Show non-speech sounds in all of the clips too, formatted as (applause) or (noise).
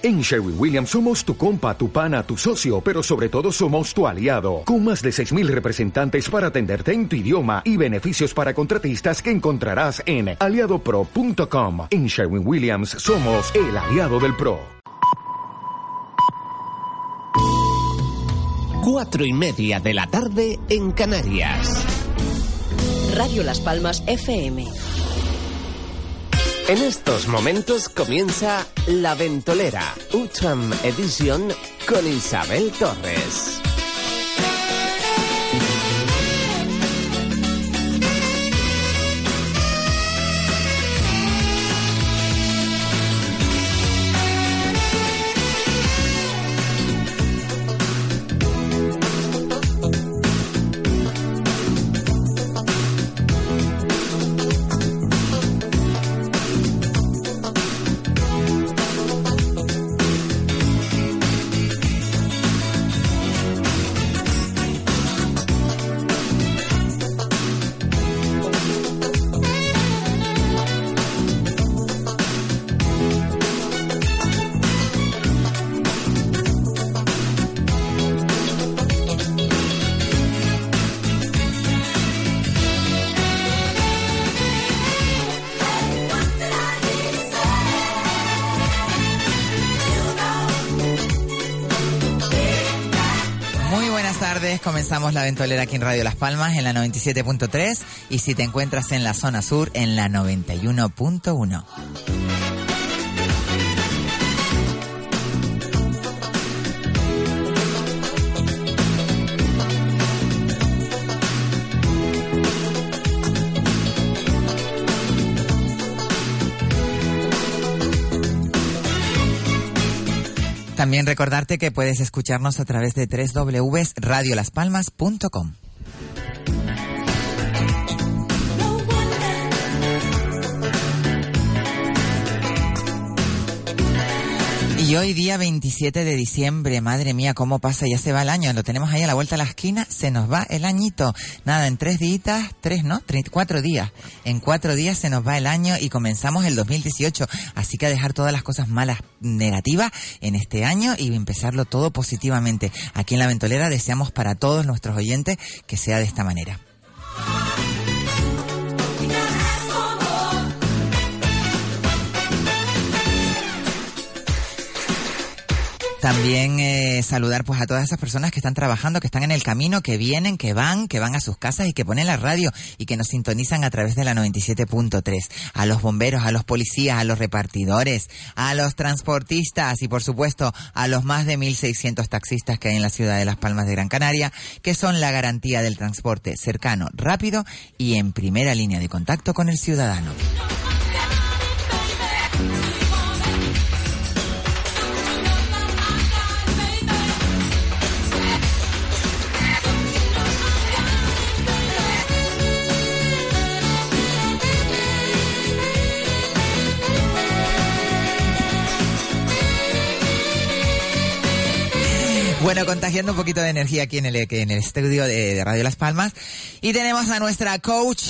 En Sherwin Williams somos tu compa, tu pana, tu socio, pero sobre todo somos tu aliado, con más de 6.000 representantes para atenderte en tu idioma y beneficios para contratistas que encontrarás en aliadopro.com. En Sherwin Williams somos el aliado del PRO. Cuatro y media de la tarde en Canarias. Radio Las Palmas FM. En estos momentos comienza La Ventolera, Utram Edition con Isabel Torres. La ventolera aquí en Radio Las Palmas en la 97.3 y si te encuentras en la zona sur en la 91.1. También recordarte que puedes escucharnos a través de www.radiolaspalmas.com. Y hoy día 27 de diciembre, madre mía, cómo pasa, ya se va el año, lo tenemos ahí a la vuelta de la esquina, se nos va el añito. Nada, en tres días, tres, ¿no? Tre- cuatro días. En cuatro días se nos va el año y comenzamos el 2018. Así que a dejar todas las cosas malas, negativas en este año y empezarlo todo positivamente. Aquí en La Ventolera deseamos para todos nuestros oyentes que sea de esta manera. También eh, saludar pues a todas esas personas que están trabajando, que están en el camino, que vienen, que van, que van a sus casas y que ponen la radio y que nos sintonizan a través de la 97.3. A los bomberos, a los policías, a los repartidores, a los transportistas y por supuesto a los más de 1.600 taxistas que hay en la ciudad de Las Palmas de Gran Canaria, que son la garantía del transporte cercano, rápido y en primera línea de contacto con el ciudadano. Bueno, contagiando un poquito de energía aquí en el, en el estudio de, de Radio Las Palmas. Y tenemos a nuestra coach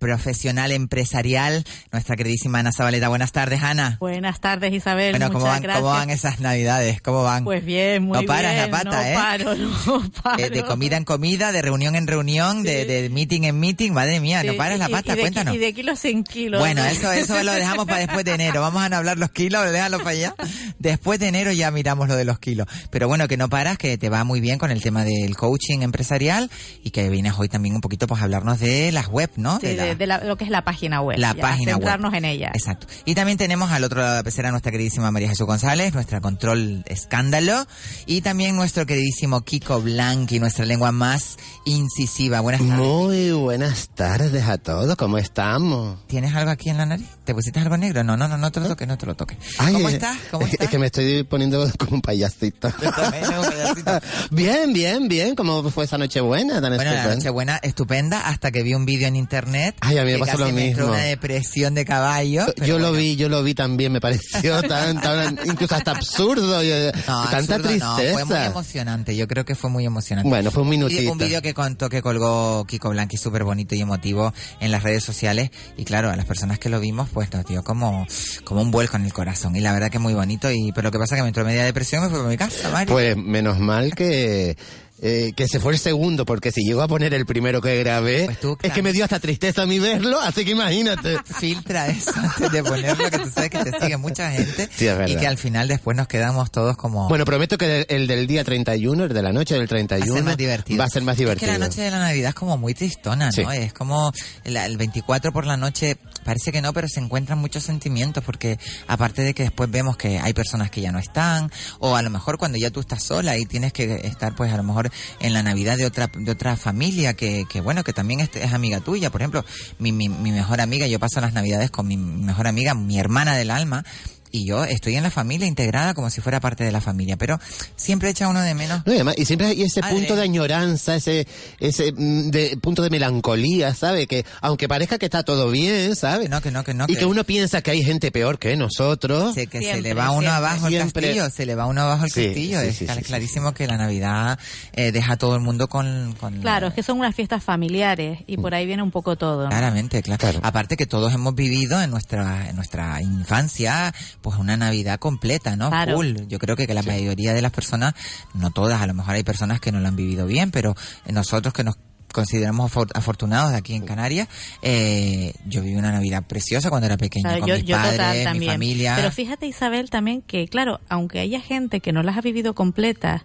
profesional empresarial, nuestra queridísima Ana Zabaleta. Buenas tardes, Ana. Buenas tardes, Isabel. Bueno, ¿cómo van. ¿cómo van esas navidades? ¿Cómo van? Pues bien, muy no paras bien. la pata, no ¿eh? paro, (laughs) no paro. Eh, de comida en comida, de reunión en reunión, de, de meeting en meeting. Madre mía, no paras la pata, y de, cuéntanos. Y de kilos en kilos. Bueno, eso, eso lo dejamos para después de enero. Vamos a hablar los kilos, déjalo para allá. Después de enero ya miramos lo de los kilos. Pero bueno, que no paras, que te va muy bien con el tema del coaching empresarial y que vienes hoy también un poquito pues a hablarnos de las web, ¿no? Sí, de la- de, de la- lo que es la página web. La ya, página web. centrarnos en ella. Exacto. Y también tenemos al otro lado de la pecera nuestra queridísima María Jesús González, nuestra control escándalo, y también nuestro queridísimo Kiko Blanqui, nuestra lengua más incisiva. Buenas tardes. Muy buenas tardes a todos, ¿cómo estamos? ¿Tienes algo aquí en la nariz? ¿Te pusiste algo negro? No, no, no, no te lo toques, no te lo toques. Ay, ¿Cómo eh, estás? ¿Cómo es, estás? es que me estoy poniendo como un payasito. (laughs) bien, bien, bien, ¿cómo fue esa noche buena tan Bueno, la estupenda? Nochebuena estupenda hasta que vi un vídeo en internet Ay, a mí me casi lo me entró mismo. una depresión de caballo. Yo lo bueno. vi, yo lo vi también, me pareció (laughs) tan, tan incluso hasta absurdo, No, tanta absurdo no, tristeza. fue muy emocionante, yo creo que fue muy emocionante. Bueno, fue un minutito. Un vídeo que contó que colgó Kiko Blanqui súper bonito y emotivo en las redes sociales y claro, a las personas que lo vimos pues nos dio como, como un vuelco en el corazón y la verdad que muy bonito y pero lo que pasa que me entró media depresión y me fui para mi casa, Mari. Pues menos mal que eh, que se fue el segundo, porque si llego a poner el primero que grabé, Pues tú, es que me dio hasta tristeza a mí verlo, así que imagínate. (laughs) Filtra eso antes de ponerlo, que tú sabes que te sigue mucha gente Sí, es verdad. y que al final después nos quedamos todos como... Bueno, prometo que el, el del día 31, el de la noche del va a 31, ser más divertido. va a ser más divertido. Es que la noche de la Navidad es como muy tristona, ¿no? Sí. Es como el 24 por la noche, parece que no, pero se encuentran muchos sentimientos porque aparte de que después vemos que hay personas que ya no están o a lo mejor cuando ya tú estás sola y tienes que estar pues a lo mejor en la Navidad de otra de otra familia que, que bueno, que también es, es amiga tuya. Por ejemplo, mi, mi, mi mejor amiga, yo paso las Navidades con mi mejor amiga, mi hermana del alma, y yo estoy en la familia integrada como si fuera parte de la familia, pero siempre echa uno de menos No, y, además- y siempre hay ese Madre. punto de añoranza, ese ese mm, de, punto de melancolía, ¿sabe? Que aunque parezca que está todo bien, ¿sabe? que no, que no, que no. y que uno piensa que hay gente peor que nosotros. Se, que se Siempre, le va uno siempre. abajo el Siempre. castillo, se le va uno abajo el Sí, castillo. sí, es sí, clar- sí, sí. clarísimo que la Navidad eh, deja a todo el mundo con... con Claro, es que son unas fiestas familiares y por ahí viene un poco todo. ¿no? Claramente, claro. Claro. Aparte que todos hemos vivido en nuestra en nuestra infancia, pues una Navidad completa, ¿no? Claro. Full. Yo creo que, que la mayoría de las personas, no todas, a lo mejor hay personas que no lo han vivido bien, pero nosotros que nos consideramos afor- afortunados de aquí en Canarias, eh, yo viví una Navidad preciosa cuando era pequeña, Claro, con yo, mis yo padres, mi familia. Pero fíjate Isabel también que, claro, aunque haya gente que no las ha vivido completas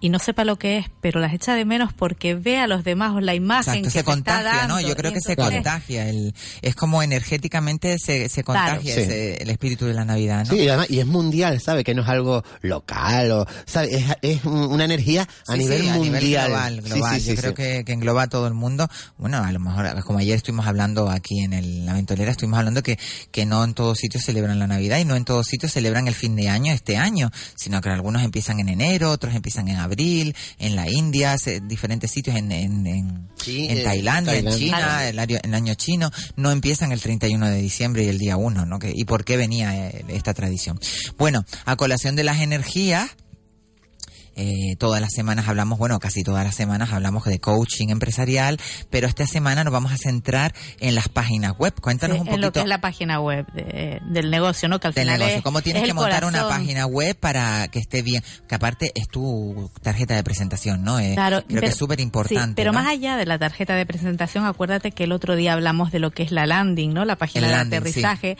y no sepa lo que es, pero las echa de menos porque ve a los demás o la imagen Exacto, que se está contagia, dando, ¿no? Yo creo que se contagia. El, es como energéticamente se, se Claro. contagia Sí. ese- el espíritu de la Navidad, ¿no? Sí, y, además, y es mundial, ¿sabe? Que no es algo local, o, ¿sabe? Es, es un- una energía a Sí, nivel sí, a mundial. nivel global, Sí, global. sí, Yo sí, creo sí. Que, que engloba a todo el mundo. Bueno, a lo mejor, como ayer estuvimos hablando aquí en el, la ventolera, estuvimos hablando que, que no en todos sitios celebran la Navidad y no en todos sitios celebran el fin de año este año, sino que algunos empiezan en enero, otros empiezan en abril, en la India, se- diferentes sitios en, en, en, Sí, en eh, Tailandia, en. China, el, año, el año chino, no empiezan el 31 de diciembre y el día 1, ¿no? ¿Y por qué venía eh, esta tradición? Bueno, a colación de las energías, eh, todas las semanas hablamos, bueno, casi todas las semanas hablamos de coaching empresarial, pero esta semana nos vamos a centrar en las páginas web. Cuéntanos Sí, un en lo que poquito es la página web de- del negocio, ¿no? Que al del final negocio. es- ¿Cómo tienes es que montar una página web para que esté bien? Que aparte es tu tarjeta de presentación, ¿no? Eh, Claro, creo que es súper importante. Sí, pero ¿no? más allá de la tarjeta de presentación, acuérdate que el otro día hablamos de lo que es la landing, ¿no? La página El de landing, aterrizaje,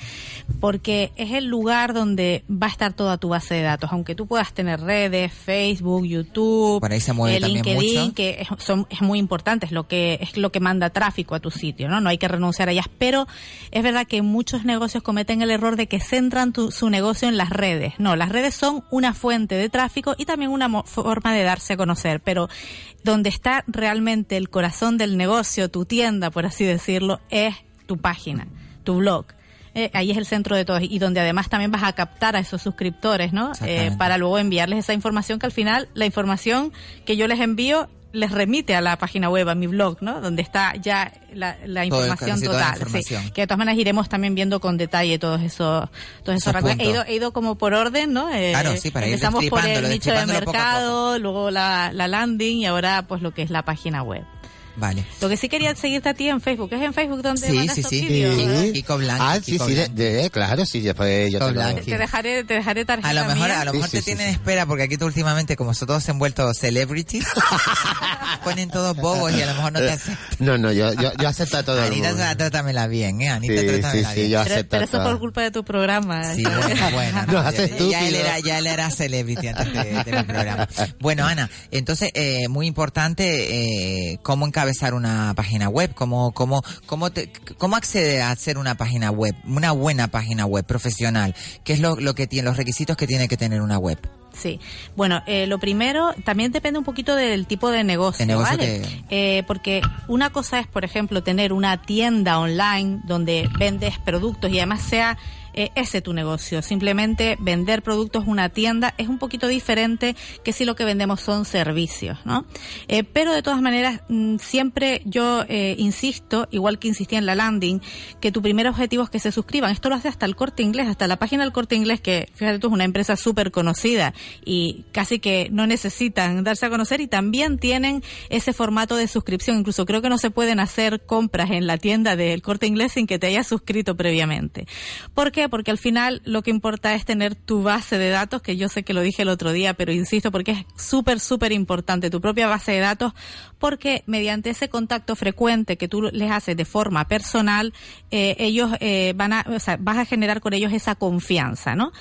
porque es el lugar donde va a estar toda tu base de datos, aunque tú puedas tener redes, Facebook, YouTube, Por ahí se mueve el también LinkedIn, mucho. que es, son, es muy importante, es lo que es lo que manda tráfico a tu sitio, ¿no? No hay que renunciar a ellas, pero es verdad que muchos negocios cometen el error de que centran tu- su negocio en las redes. No, las redes son una fuente de tráfico y también una forma de darse a conocer, pero donde está realmente el corazón del negocio, tu tienda, por así decirlo, es tu página, tu blog. Eh, ahí es el centro de todo y donde además también vas a captar a esos suscriptores, ¿no? Eh, para luego enviarles esa información que al final la información que yo les envío les remite a la página web, a mi blog, ¿no? Donde está ya la, la información la total. sí. información. Que de todas maneras iremos también viendo con detalle todos esos, todos esos Esos. He ido, he ido como por orden, ¿no? Eh, Claro, sí, para ir Empezamos por el nicho de poco mercado, luego la, la landing y ahora pues lo que es la página web. Vale. Lo que sí quería seguirte a ti en Facebook, ¿es en Facebook donde Sí, mandas sí, tus sí. vídeos? Sí. Kiko Blanqui, Ah, sí, Kiko sí, de, Blanqui. de- claro, sí, después yo Kiko te. Te dejaré, te dejaré tarjeta A lo mejor, mía. a lo mejor Sí, te sí, tienen sí. espera porque aquí tú últimamente como son todos envueltos celebrities, (laughs) ponen todos bobos y a lo mejor no te aceptan. No, no, yo, yo, yo acepto a todo el Anita, mundo. trátamela bien, ¿eh? Anita, Sí, trátamela sí, sí, bien. yo Pero, acepto pero eso todo. por culpa de tu programa. Sí, ¿sabes? bueno, bueno. (laughs) Ya- él era, ya él era celebrity antes de, de mi programa. Bueno, Ana, entonces, eh, muy importante, eh, cómo encabezar una página web, cómo, cómo, cómo, te- cómo acceder a hacer una página web, una buena página web profesional. ¿Qué es lo, lo que tiene, los requisitos que tiene que tener una web? Sí. Bueno, eh, lo primero también depende un poquito del tipo de negocio, De negocio ¿vale? Eh, porque una cosa es, por ejemplo, tener una tienda online donde vendes productos y además sea eh, ese tu negocio. Simplemente vender productos, una tienda, es un poquito diferente que si lo que vendemos son servicios, ¿no? Eh, pero de todas maneras, mm, siempre yo eh, insisto, igual que insistí en la landing, que tu primer objetivo es que se suscriban. Esto lo hace hasta el corte inglés, hasta la página del corte inglés, que fíjate tú, es una empresa súper conocida y casi que no necesitan darse a conocer y también tienen ese formato de suscripción. Incluso creo que no se pueden hacer compras en la tienda del corte inglés sin que te hayas suscrito previamente. ¿Por Porque al final lo que importa es tener tu base de datos, que yo sé que lo dije el otro día, pero insisto porque es súper, súper importante tu propia base de datos, porque mediante ese contacto frecuente que tú les haces de forma personal, eh, ellos eh, van a, o sea, vas a generar con ellos esa confianza, ¿no?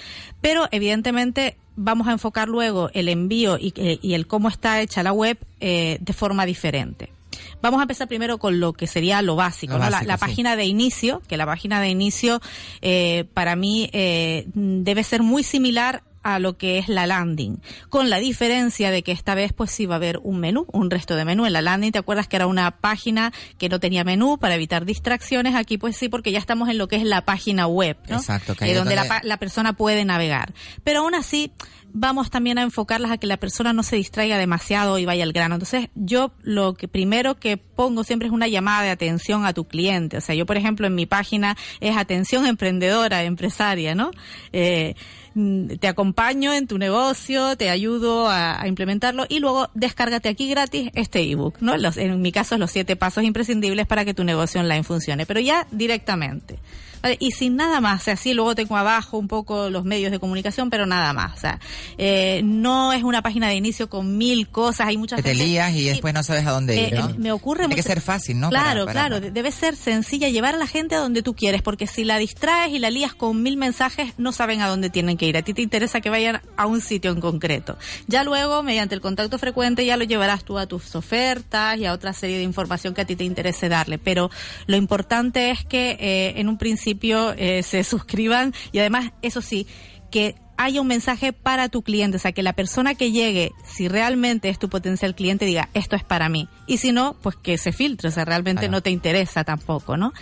Pero evidentemente vamos a enfocar luego el envío y, eh, y el cómo está hecha la web eh, de forma diferente. Vamos a empezar primero con lo que sería lo básico, Lo ¿no? La- básico, la, sí. página de inicio, que la página de inicio eh, para mí eh, debe ser muy similar a lo que es la landing, con la diferencia de que esta vez pues sí va a haber un menú, un resto de menú. En la landing te acuerdas que era una página que no tenía menú para evitar distracciones, aquí pues sí porque ya estamos en lo que es la página web, ¿no? Exacto, que Eh, donde, La, la persona puede navegar. Pero aún así vamos también a enfocarlas a que la persona no se distraiga demasiado y vaya al grano. Entonces, yo lo que primero que pongo siempre es una llamada de atención a tu cliente. O sea, yo, por ejemplo, en mi página es atención emprendedora, empresaria, ¿no? Eh, mm, te acompaño en tu negocio, te ayudo a, implementarlo y luego descárgate aquí gratis este ebook, ¿no? Los- en mi caso, los siete pasos imprescindibles para que tu negocio online funcione, pero ya directamente. ¿Vale? Y sin nada más, o sea, sí, luego tengo abajo un poco los medios de comunicación, pero nada más. O sea, eh, no es una página de inicio con mil cosas, hay muchas Que te lías y después no sabes a dónde eh, ir, ¿no? eh, me ocurre Tiene que mucho- ser fácil, ¿no? Claro, Para- para- claro, de- debe ser sencilla, llevar a la gente a donde tú quieres, porque si la distraes y la lías con mil mensajes, no saben a dónde tienen que ir. A ti te interesa que vayan a un sitio en concreto. Ya luego, mediante el contacto frecuente, ya lo llevarás tú a tus ofertas y a otra serie de información que a ti te interese darle. Pero lo importante es que eh, en un principio eh, se suscriban y además, eso sí, que haya un mensaje para tu cliente, o sea, que la persona que llegue, si realmente es tu potencial cliente, diga, esto es para mí. Y si no, pues que se filtre, o sea, realmente no te interesa tampoco, ¿no?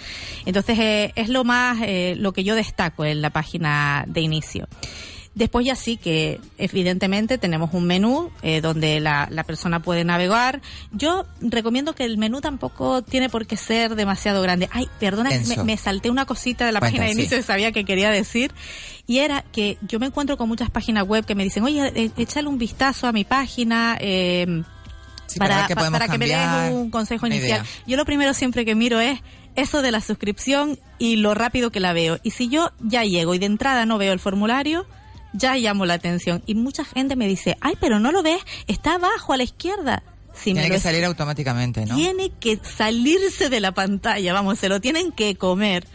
Entonces, eh, es lo más, eh, lo que yo destaco en la página de inicio. Después ya sí que evidentemente tenemos un menú eh, donde la, la persona puede navegar. Yo recomiendo que el menú tampoco tiene por qué ser demasiado grande. Ay, perdona, me, salté una cosita de la Cuenta, página de sí. inicio que sabía que quería decir. Y era que yo me encuentro con muchas páginas web que me dicen, oye, eh, échale un vistazo a mi página. Eh, Sí, para podemos para que me des un consejo inicial. idea. Yo lo primero siempre que miro es eso de la suscripción y lo rápido que la veo. Y si yo ya llego y de entrada no veo el formulario, ya llamo la atención. Y mucha gente me dice, ay, pero no lo ves, está abajo a la izquierda. Si me Tiene que es- salir automáticamente, ¿no? tiene que salirse de la pantalla, vamos, se lo tienen que comer.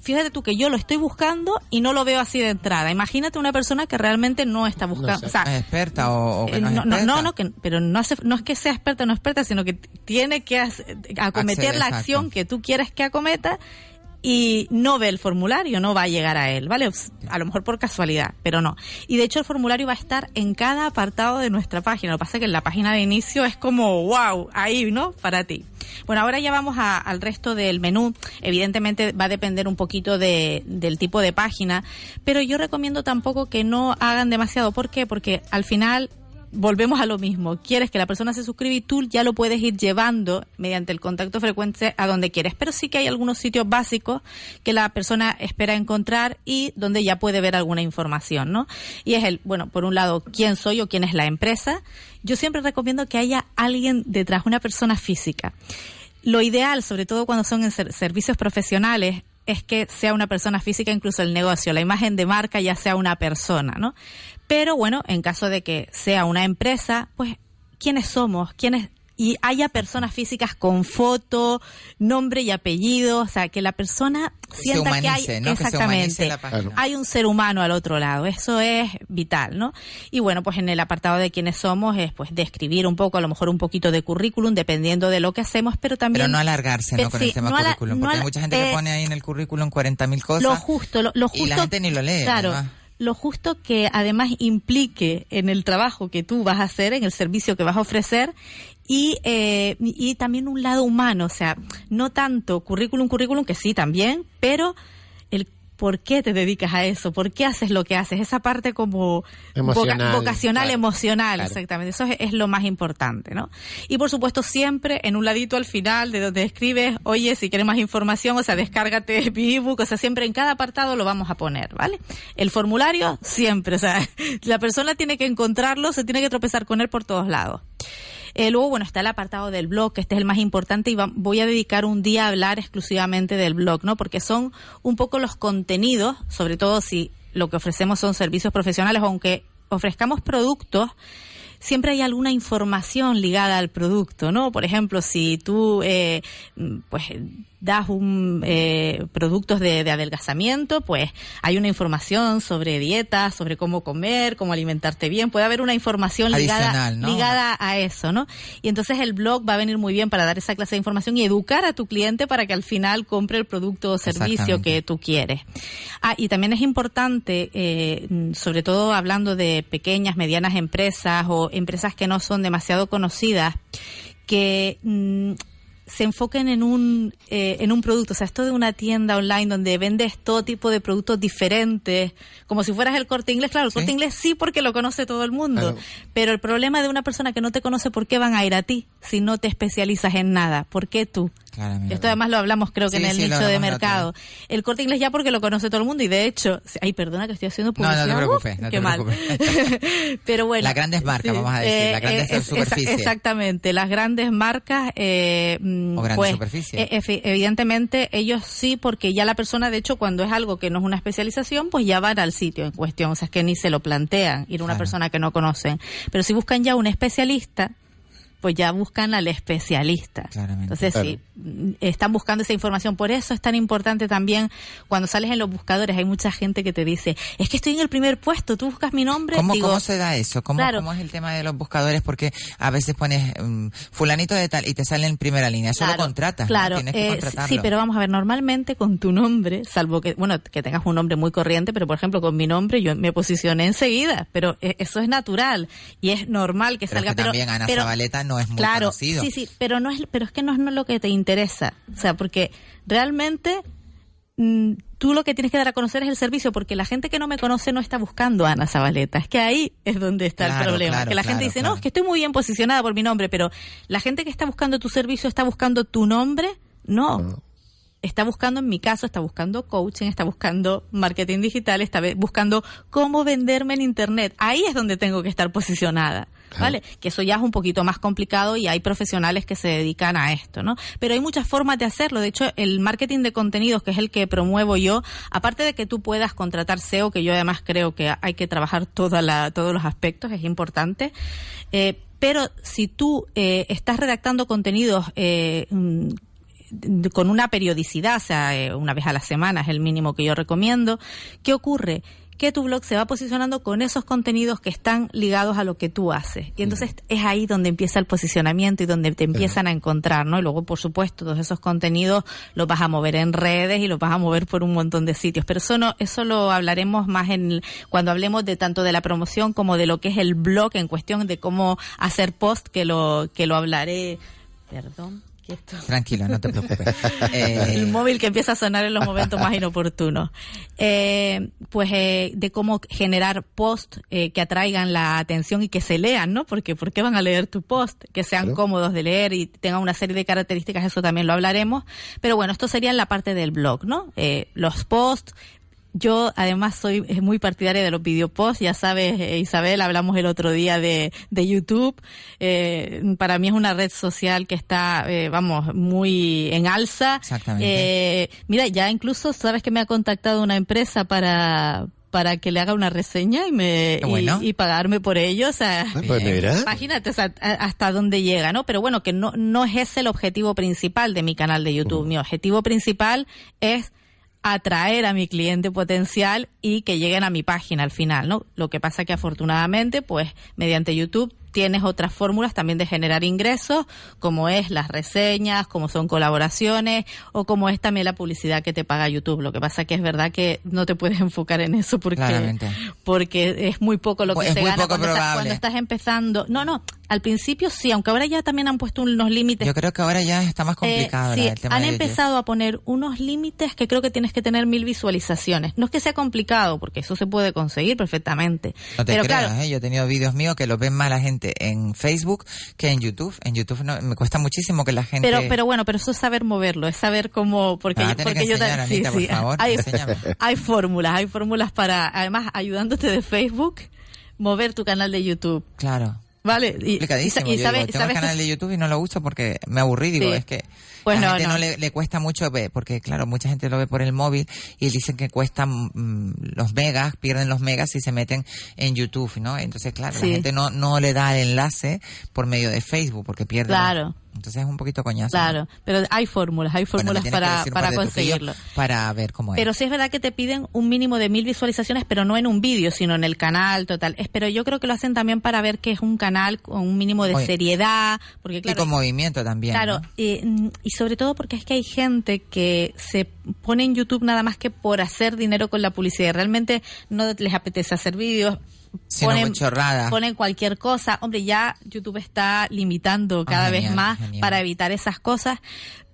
Fíjate tú que yo lo estoy buscando y no lo veo así de entrada. Imagínate una persona que realmente no está buscando. sé. o sea, ¿Es experta o, o que eh, no es no, no, experta? no, no, que- pero no, hace- no es que sea experta o no experta, sino que tiene que hace- acometer la exacto. acción que tú quieres que acometa y no ve el formulario, no va a llegar a él, ¿vale? A lo mejor por casualidad, pero no. Y de hecho el formulario va a estar en cada apartado de nuestra página. Lo que pasa es que en la página de inicio es como, wow, ahí, ¿no? Para ti. Bueno, ahora ya vamos al resto del menú. Evidentemente va a depender un poquito de, del tipo de página, pero yo recomiendo tampoco que no hagan demasiado. ¿Por qué? Porque al final volvemos a lo mismo. Quieres que la persona se suscriba y tú ya lo puedes ir llevando mediante el contacto frecuente a donde quieres. Pero sí que hay algunos sitios básicos que la persona espera encontrar y donde ya puede ver alguna información, ¿no? Y es el, bueno, por un lado, quién soy o quién es la empresa. Yo siempre recomiendo que haya alguien detrás, una persona física. Lo ideal, sobre todo cuando son en ser- servicios profesionales, es que sea una persona física, incluso el negocio, la imagen de marca ya sea una persona, ¿no? Pero bueno, en caso de que sea una empresa, pues, ¿quiénes somos? ¿Quiénes? Y haya personas físicas con foto, nombre y apellido, o sea, que la persona Se sienta que hay humanice, ¿no? Que se exactamente humanice la página. hay un ser humano al otro lado, eso es vital, ¿no? Y bueno, pues en el apartado de quiénes somos es pues describir un poco, a lo mejor un poquito de currículum, dependiendo de lo que hacemos, pero también Pero no alargarse, ¿no? Pe- Con sí, el tema no ala- currículum. no Porque hay mucha gente eh, que pone ahí en el currículum 40.000 cosas. lo justo, lo, lo justo. y la gente ni lo lee, Claro. además. Lo justo que además implique en el trabajo que tú vas a hacer, en el servicio que vas a ofrecer, y, eh, y también un lado humano, o sea, no tanto currículum, currículum, que sí también, pero por qué te dedicas a eso, por qué haces lo que haces, esa parte como Emocional, vocacional, claro, emocional, claro. exactamente. Eso es, es lo más importante, ¿no? Y por supuesto siempre en un ladito al final de donde escribes, oye, si quieres más información, o sea, descárgate mi ebook, o sea, siempre en cada apartado lo vamos a poner, ¿vale? El formulario siempre, o sea, (laughs) la persona tiene que encontrarlo, se tiene que tropezar con él por todos lados. Eh, luego, bueno, está el apartado del blog, que este es el más importante y voy a dedicar un día a hablar exclusivamente del blog, ¿no? Porque son un poco los contenidos, sobre todo si lo que ofrecemos son servicios profesionales, aunque ofrezcamos productos, siempre hay alguna información ligada al producto, ¿no? Por ejemplo, si tú, eh, pues, das un eh, productos de, de adelgazamiento, pues hay una información sobre dietas, sobre cómo comer, cómo alimentarte bien. Puede haber una información ligada, ligada a eso, ¿no? Y entonces el blog va a venir muy bien para dar esa clase de información y educar a tu cliente para que al final compre el producto o servicio que tú quieres. Ah, y también es importante, eh, sobre todo hablando de pequeñas, medianas empresas o empresas que no son demasiado conocidas, que mm, se enfoquen en un eh, en un producto, o sea, esto de una tienda online donde vendes todo tipo de productos diferentes, como si fueras el Corte Inglés, claro, el Sí. Corte Inglés sí porque lo conoce todo el mundo, Claro. pero el problema de una persona que no te conoce, ¿por qué van a ir a ti si no te especializas en nada? ¿Por qué tú? Claramente. Esto además lo hablamos creo que Sí, en el sí, nicho de mercado. El corte inglés ya porque lo conoce todo el mundo y de hecho, ay, perdona que estoy haciendo No, no te publicidad. preocupes, no qué te mal. preocupes. (laughs) Pero bueno. Las grandes marcas, vamos a decir, las grandes es- superficies. exactamente, las grandes marcas. Eh, mm, O grandes pues, superficies. eh, efi- evidentemente ellos sí, porque ya la persona, de hecho, cuando es algo que no es una especialización, pues ya van al sitio en cuestión. O sea, es que ni se lo plantean ir a una Claro. persona que no conocen. Pero si buscan ya un especialista, pues ya buscan al especialista. Claramente. Entonces, Claro. sí, están buscando esa información. Por eso es tan importante también cuando sales en los buscadores, hay mucha gente que te dice, es que estoy en el primer puesto, tú buscas mi nombre. ¿Cómo, Digo, ¿Cómo se da eso? ¿Cómo, Claro. ¿Cómo es el tema de los buscadores? Porque a veces pones mm, fulanito de tal y te sale en primera línea. Eso lo Claro, contratas, ¿no? Claro, Tienes que eh, contratarlo. sí, pero vamos a ver, normalmente con tu nombre, salvo que, bueno, que tengas un nombre muy corriente, pero por ejemplo con mi nombre yo me posicioné enseguida, pero eh, eso es natural y es normal que Pero es salga. que pero también Ana pero- Zabaleta no es muy claro, conocido. sí, sí, pero no es, pero es que no es no lo que te interesa, o sea, porque realmente mm, tú lo que tienes que dar a conocer es el servicio, porque la gente que no me conoce no está buscando a Ana Zabaleta. Es que ahí es donde está el problema. claro, que la claro, gente dice, claro. no, es que estoy muy bien posicionada por mi nombre, pero la gente que está buscando tu servicio está buscando tu nombre. No. Está buscando, en mi caso, está buscando coaching, está buscando marketing digital, está buscando cómo venderme en Internet. Ahí es donde tengo que estar posicionada. ¿Vale? Que eso ya es un poquito más complicado y hay profesionales que se dedican a esto, ¿no? Pero hay muchas formas de hacerlo. De hecho, el marketing de contenidos, que es el que promuevo yo, aparte de que tú puedas contratar SEO, que yo además creo que hay que trabajar toda la, todos los aspectos, es importante. Eh, pero si tú eh, estás redactando contenidos eh, mm, con una periodicidad, o sea, eh, una vez a la semana es el mínimo que yo recomiendo, ¿qué ocurre? Que tu blog se va posicionando con esos contenidos que están ligados a lo que tú haces. Y entonces es ahí donde empieza el posicionamiento y donde te empiezan a encontrar, ¿no? Y luego, por supuesto, todos esos contenidos los vas a mover en redes y los vas a mover por un montón de sitios. Pero eso no, eso lo hablaremos más en cuando hablemos de tanto de la promoción como de lo que es el blog en cuestión de cómo hacer post, que lo, que lo hablaré. Perdón. Quieto. Tranquilo, no te preocupes. (laughs) Eh, el móvil que empieza a sonar en los momentos más inoportunos. Eh, pues eh, de cómo generar post eh, que atraigan la atención y que se lean, ¿no? Porque ¿por qué van a leer tu post? Que sean Claro. cómodos de leer y tengan una serie de características, eso también lo hablaremos. Pero bueno, esto sería en la parte del blog, ¿no? Los posts. Yo además soy muy partidaria de los videoposts, ya sabes eh, Isabel, hablamos el otro día de, de YouTube, Eh, para mí es una red social que está, eh, vamos, muy en alza. Exactamente. Eh, mira, ya incluso sabes que me ha contactado una empresa para para que le haga una reseña y me bueno. y, y pagarme por ello, o sea, Ah, pues mira. Imagínate o sea, a- hasta dónde llega, ¿no? Pero bueno, que no, no es ese el objetivo principal de mi canal de YouTube. Mi objetivo principal es atraer a mi cliente potencial y que lleguen a mi página al final, ¿no? Lo que pasa que afortunadamente, pues, mediante YouTube tienes otras fórmulas también de generar ingresos, como es las reseñas, como son colaboraciones o como es también la publicidad que te paga YouTube. Lo que pasa que es verdad que no te puedes (laughs) enfocar en eso porque Claramente. porque es muy poco lo que es se gana cuando, cuando estás empezando. No, no, Al principio sí, aunque ahora ya también han puesto unos límites. Yo creo que ahora ya está más Eh, complicado sí, el tema han de empezado a poner unos límites que creo que tienes que tener mil visualizaciones. No es que sea complicado, porque eso se puede conseguir perfectamente. No te Pero creas, claro, ¿eh? yo he tenido vídeos míos que los ven más la gente en Facebook que en YouTube. En YouTube no, me cuesta muchísimo que la gente... pero, pero bueno, pero eso es saber moverlo, es saber cómo, porque, Me vas a yo- porque que yo enseñar, ta- sí, sí, (laughs) hay fórmulas, hay fórmulas para, además, ayudándote de Facebook, mover tu canal de YouTube. Claro. Vale, y, Complicadísimo. y, Yo sabes, digo, tengo el canal de YouTube y no lo uso porque me aburrí. Digo, Sí. es que Pues la no, gente no, no. le, le cuesta mucho ver, porque claro, mucha gente lo ve por el móvil y dicen que cuestan mm, los megas, pierden los megas si se meten en YouTube, ¿no? Entonces, claro, Sí. la gente no, no le da el enlace por medio de Facebook porque pierde. Claro. Entonces es un poquito coñazo. Claro, pero hay fórmulas, hay fórmulas para, para conseguirlo. Para ver cómo es. Pero sí es verdad que te piden un mínimo de mil visualizaciones, pero no en un vídeo, sino en el canal total. Es, pero yo creo que lo hacen también para ver que es un canal con un mínimo de Oye, seriedad, porque y claro, con movimiento también. Claro, ¿no? eh, y sobre todo porque es que hay gente que se pone en YouTube nada más que por hacer dinero con la publicidad. y Realmente no les apetece hacer vídeos. Sino muy chorrada. ponen cualquier cosa. Hombre, ya YouTube está limitando cada vez Ah, genial, más genial. para evitar esas cosas.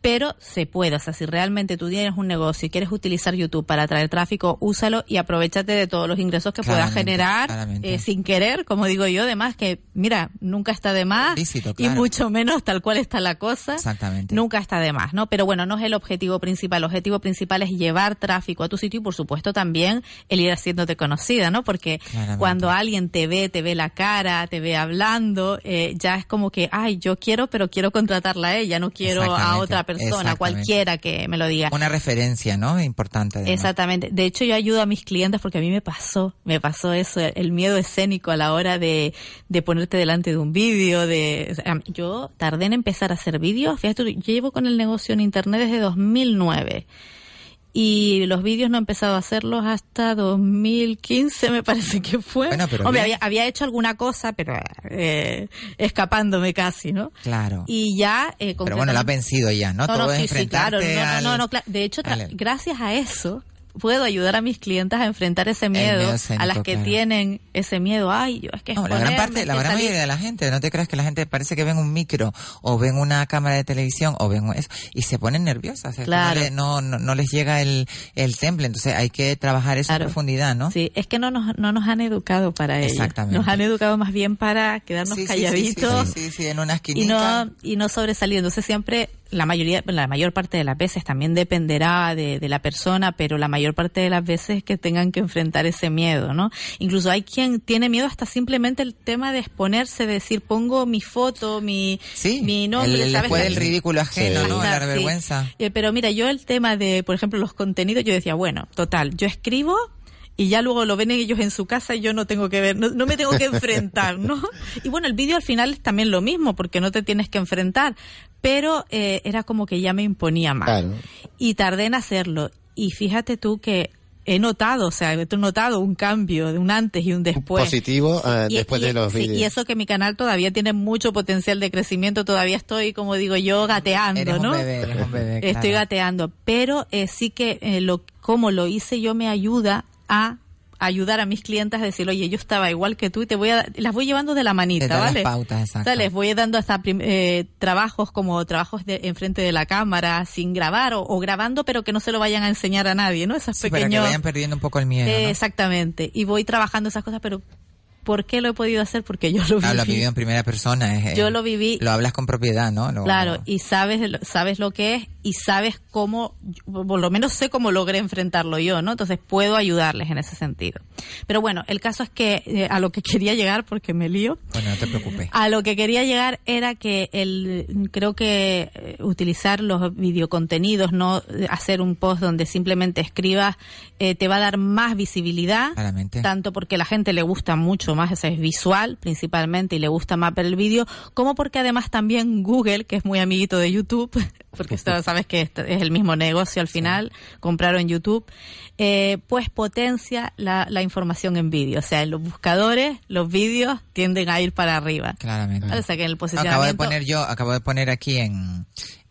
Pero se puede, o sea, si realmente tú tienes un negocio y quieres utilizar YouTube para atraer tráfico, úsalo y aprovechate de todos los ingresos que puedas Claramente, generar claramente. eh, sin querer, como digo yo, además que, mira, nunca está de más Lícito, y mucho menos tal cual está la cosa. Exactamente. Nunca está de más, ¿no? Pero bueno, no es el objetivo principal. El objetivo principal es llevar tráfico a tu sitio y, por supuesto, también el ir haciéndote conocida, ¿no? Porque Claramente. cuando alguien te ve, te ve la cara, te ve hablando, eh, ya es como que, ay, yo quiero, pero quiero contratarla a ella, no quiero a otra persona, exactamente. cualquiera que me lo diga. Una referencia, ¿no? Importante. además. Exactamente. De hecho, yo ayudo a mis clientes porque a mí me pasó, me pasó eso, el miedo escénico a la hora de, de ponerte delante de un vídeo, de, o sea, yo tardé en empezar a hacer vídeos, fíjate, yo llevo con el negocio en internet desde 2009 y los vídeos no he empezado a hacerlos hasta 2015 me parece que fue. Bueno, pero Hombre, había, había hecho alguna cosa, pero eh, escapándome casi, ¿no? Claro. Y ya... eh, Pero bueno, la has vencido ya, ¿no? no, Todo no, es sí, sí, claro. No, no, De hecho, al- gracias a eso puedo ayudar a mis clientes a enfrentar ese miedo, miedo a escénico, las que claro. tienen ese miedo. Ay, yo es que No, la gran exponerme, parte, la gran mayoría de la gente, no te creas que la gente parece que ven un micro o ven una cámara de televisión o ven eso y se ponen nerviosas. Claro. No, no, no, no les llega el, el temple, entonces hay que trabajar eso Claro. en profundidad, ¿no? Sí, es que no nos, no nos han educado para ello. Exactamente. Nos han educado más bien para quedarnos Sí, calladitos Sí, sí, sí, en una y esquinita. no y no sobresalir. Entonces siempre la mayoría, la mayor parte de las veces también dependerá de, de la persona, pero la mayor parte de las veces que tengan que enfrentar ese miedo, ¿no? Incluso hay quien tiene miedo hasta simplemente el tema de exponerse, de decir pongo mi foto, mi Sí, mi nombre, el, ¿sabes? ridículo ajeno, Sí. ¿no? Hasta, La vergüenza. Eh, pero mira, yo el tema de, por ejemplo, los contenidos, yo decía, bueno, total, yo escribo y ya luego lo ven ellos en su casa y yo no tengo que ver, no, no me tengo que (laughs) enfrentar, ¿no? Y bueno, el vídeo al final es también lo mismo, porque no te tienes que enfrentar, pero eh, era como que ya me imponía más. Claro. Y tardé en hacerlo. Y fíjate tú que he notado, o sea, he notado un cambio de un antes y un después. Positivo eh, Y- después y- de los sí, vídeos. y eso que mi canal todavía tiene mucho potencial de crecimiento, todavía estoy, como digo yo, gateando, Eres ¿no? un bebé, eres un bebé. Estoy claro. gateando, pero eh, sí que eh, lo como lo hice yo me ayuda a ayudar a mis clientes a decir, oye, yo estaba igual que tú y te voy a, las voy llevando de la manita, da las ¿vale? pautas, exacto. O sea, les voy dando hasta eh, trabajos como trabajos de, enfrente de la cámara, sin grabar o, o grabando, pero que no se lo vayan a enseñar a nadie, ¿no? Esos Sí, para que vayan perdiendo un poco el miedo, Eh, ¿no? Exactamente. Y voy trabajando esas cosas, pero ¿por qué lo he podido hacer? Porque yo lo viví. Ah, lo has vivido en primera persona. es, eh, Yo lo viví. Lo hablas con propiedad, ¿no? Lo- Claro, y sabes, sabes lo que es y sabes cómo, por lo menos sé cómo logré enfrentarlo yo, ¿no? Entonces puedo ayudarles en ese sentido. Pero bueno, el caso es que eh, a lo que (laughs) quería llegar, porque me lío, Bueno, no te preocupes. a lo que quería llegar era que el, creo que eh, utilizar los videocontenidos, no eh, hacer un post donde simplemente escribas, eh, te va a dar más visibilidad. Claramente. Tanto porque a la gente le gusta mucho más, ese es visual principalmente, y le gusta más ver el vídeo, como porque además también Google, que es muy amiguito de YouTube, (laughs) porque esto (laughs) sabes que esto es el mismo negocio al final, compraron YouTube, eh, pues potencia la, la información en vídeo. O sea, en los buscadores, los vídeos tienden a ir para arriba. Claramente. O sea, que en el Acabo de poner yo, acabo de poner aquí en,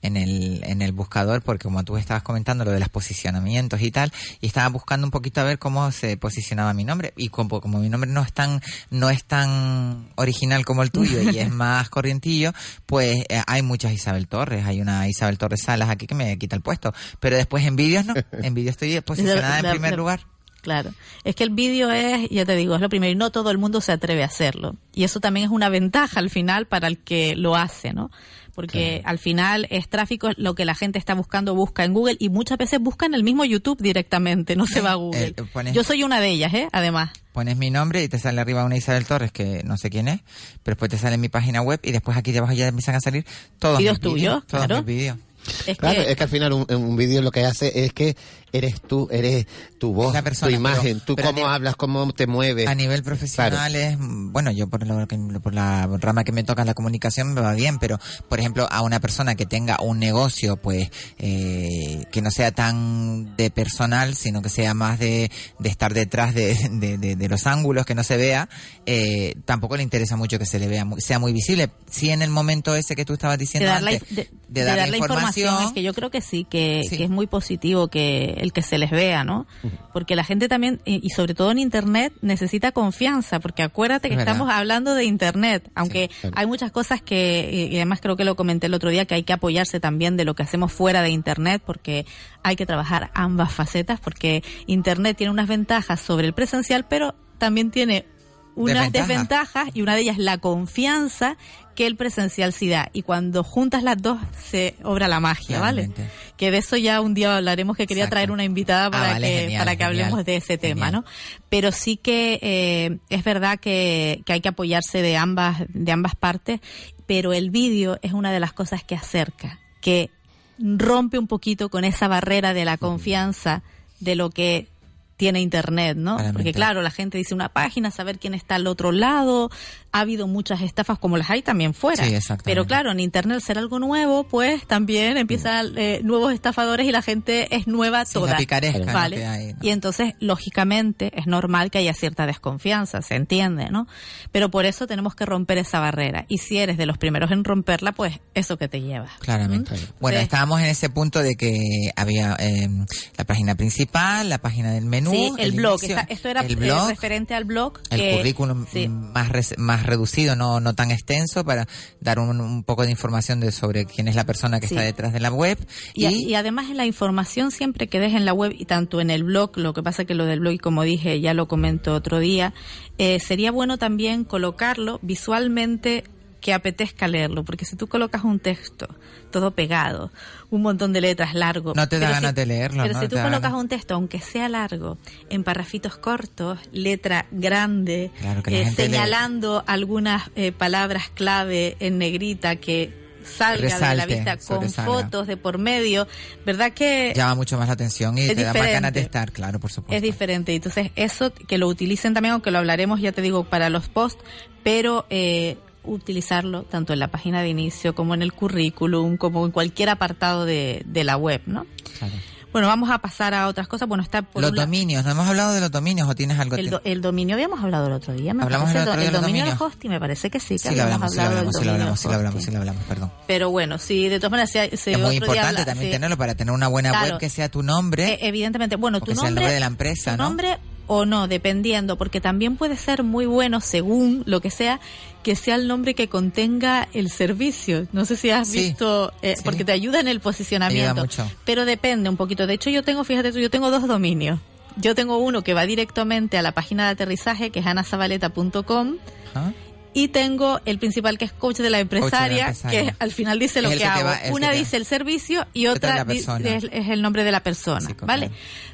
en el, en el buscador, porque como tú estabas comentando lo de los posicionamientos y tal, y estaba buscando un poquito a ver cómo se posicionaba mi nombre, y como, como mi nombre no es tan, no es tan original como el tuyo y es (laughs) más corrientillo, pues eh, hay muchas Isabel Torres, hay una Isabel Torres Salas aquí que me quita el puesto, pero después en vídeos no, en vídeos estoy (laughs) posicionada en primer lugar. Claro. Es que el vídeo es, ya te digo, es lo primero y no todo el mundo se atreve a hacerlo. Y eso también es una ventaja al final para el que lo hace, ¿no? Porque al final es tráfico lo que la gente está buscando, busca en Google y muchas veces busca en el mismo YouTube directamente, no se va a Google. pones- Yo soy una de ellas, ¿eh? Además. Pones mi nombre y te sale arriba una Isabel Torres que no sé quién es, pero después te sale en mi página web y después aquí debajo ya empiezan a salir todos vídeos, tuyos, todos claro. mis vídeos. Es Claro, que es que al final un, un vídeo lo que hace es que eres tú, eres tu voz, La persona, tu imagen, pero- tú pero cómo nivel- hablas, cómo te mueves. A nivel profesional es, mm, bueno, yo por, lo que- por la rama que me toca la comunicación me va bien, pero por ejemplo a una persona que tenga un negocio, pues eh, que no sea tan de personal, sino que sea más de, de estar detrás de, de- de- de los ángulos, que no se vea, eh, tampoco le interesa mucho que se le vea, muy- sea muy visible. Si en el momento ese que tú estabas de diciendo dar, la, antes, de, dar la la información, información, es que yo creo que sí, que, Sí. que es muy positivo que el que se les vea, ¿no? Porque la gente también, y sobre todo en Internet, necesita confianza, porque acuérdate que Es estamos hablando de Internet, aunque claro. hay muchas cosas que, y además creo que lo comenté el otro día, que hay que apoyarse también de lo que hacemos fuera de Internet, porque hay que trabajar ambas facetas, porque Internet tiene unas ventajas sobre el presencial, pero también tiene unas Desventajas. desventajas y una de ellas la confianza que el presencial sí da. Y cuando juntas las dos se obra la magia, ¿vale? Que de eso ya un día hablaremos, que quería Exacto. traer una invitada para, Ah, vale, que, genial, para que genial, hablemos de ese tema, genial. ¿no? Pero sí que eh, es verdad que, que hay que apoyarse de ambas, de ambas partes, pero el vídeo es una de las cosas que acerca, que rompe un poquito con esa barrera de la confianza de lo que tiene internet, ¿no? Claramente. Porque claro, la gente dice una página, saber quién está al otro lado, ha habido muchas estafas como las hay también fuera. Sí. Pero claro, en internet ser algo nuevo, pues también empiezan eh, nuevos estafadores y la gente es nueva Sí, toda. la picaresca, ¿no? ¿vale? que hay, ¿no? Y entonces, lógicamente, es normal que haya cierta desconfianza, se entiende, ¿no? Pero por eso tenemos que romper esa barrera. Y si eres de los primeros en romperla, pues eso que te lleva. Claramente. ¿Mm? Bueno, estábamos en ese punto de que había eh, la página principal, la página del menú, Sí, el, blog. inicio, esto era el eh, blog, referente al blog. el que- currículum sí. más res- más reducido, no no tan extenso, para dar un, un poco de información de sobre quién es la persona que Sí. está detrás de la web Y, además en la información siempre que des en la web y tanto en el blog, lo que pasa que lo del blog, y como dije, ya lo comento otro día, eh, sería bueno también colocarlo visualmente que apetezca leerlo, porque si tú colocas un texto todo pegado, un montón de letras largo, No te da ganas si- de leerlo, Pero ¿no? si tú colocas ganas- un texto, aunque sea largo, en parrafitos cortos, letra grande, Claro, eh, lee. señalando algunas eh, palabras clave en negrita que salga de la vista con fotos de por medio, ¿verdad que llama mucho más la atención y te da más ganas de estar, claro, por supuesto. es diferente? Entonces, eso que lo utilicen también, aunque lo hablaremos, ya te digo, para los posts, pero eh, utilizarlo tanto en la página de inicio como en el currículum, como en cualquier apartado de, de la web, ¿no? Claro. Bueno, vamos a pasar a otras cosas. Bueno, está por Los dominios, ¿no hemos hablado de los dominios o tienes algo? el, do- el dominio habíamos hablado el otro día. Me Hablamos el otro día el de dominio del hosting, me parece que sí, que Sí, lo hablamos, sí lo hablamos, sí lo hablamos, sí lo hablamos, sí lo hablamos, perdón. Pero bueno, sí, de todas maneras, si es muy día importante habla- también sí. tenerlo para tener una buena Claro. web que sea tu nombre. Eh, evidentemente, bueno, tu que sea el nombre, nombre de la empresa, tu ¿no? nombre o no, dependiendo, porque también puede ser muy bueno, según lo que sea, que sea el nombre que contenga el servicio. No sé si has Sí, visto, eh, sí. porque te ayuda en el posicionamiento. Ayuda mucho. Pero depende un poquito. De hecho, yo tengo, fíjate tú, yo tengo dos dominios. Yo tengo uno que va directamente a la página de aterrizaje, que es anazabaleta.com, Ajá. y tengo el principal que es coach de la empresaria, que al final dice lo que, hago. va- Una que dice el servicio y Otra es, es el nombre de la persona, Sí. ¿vale?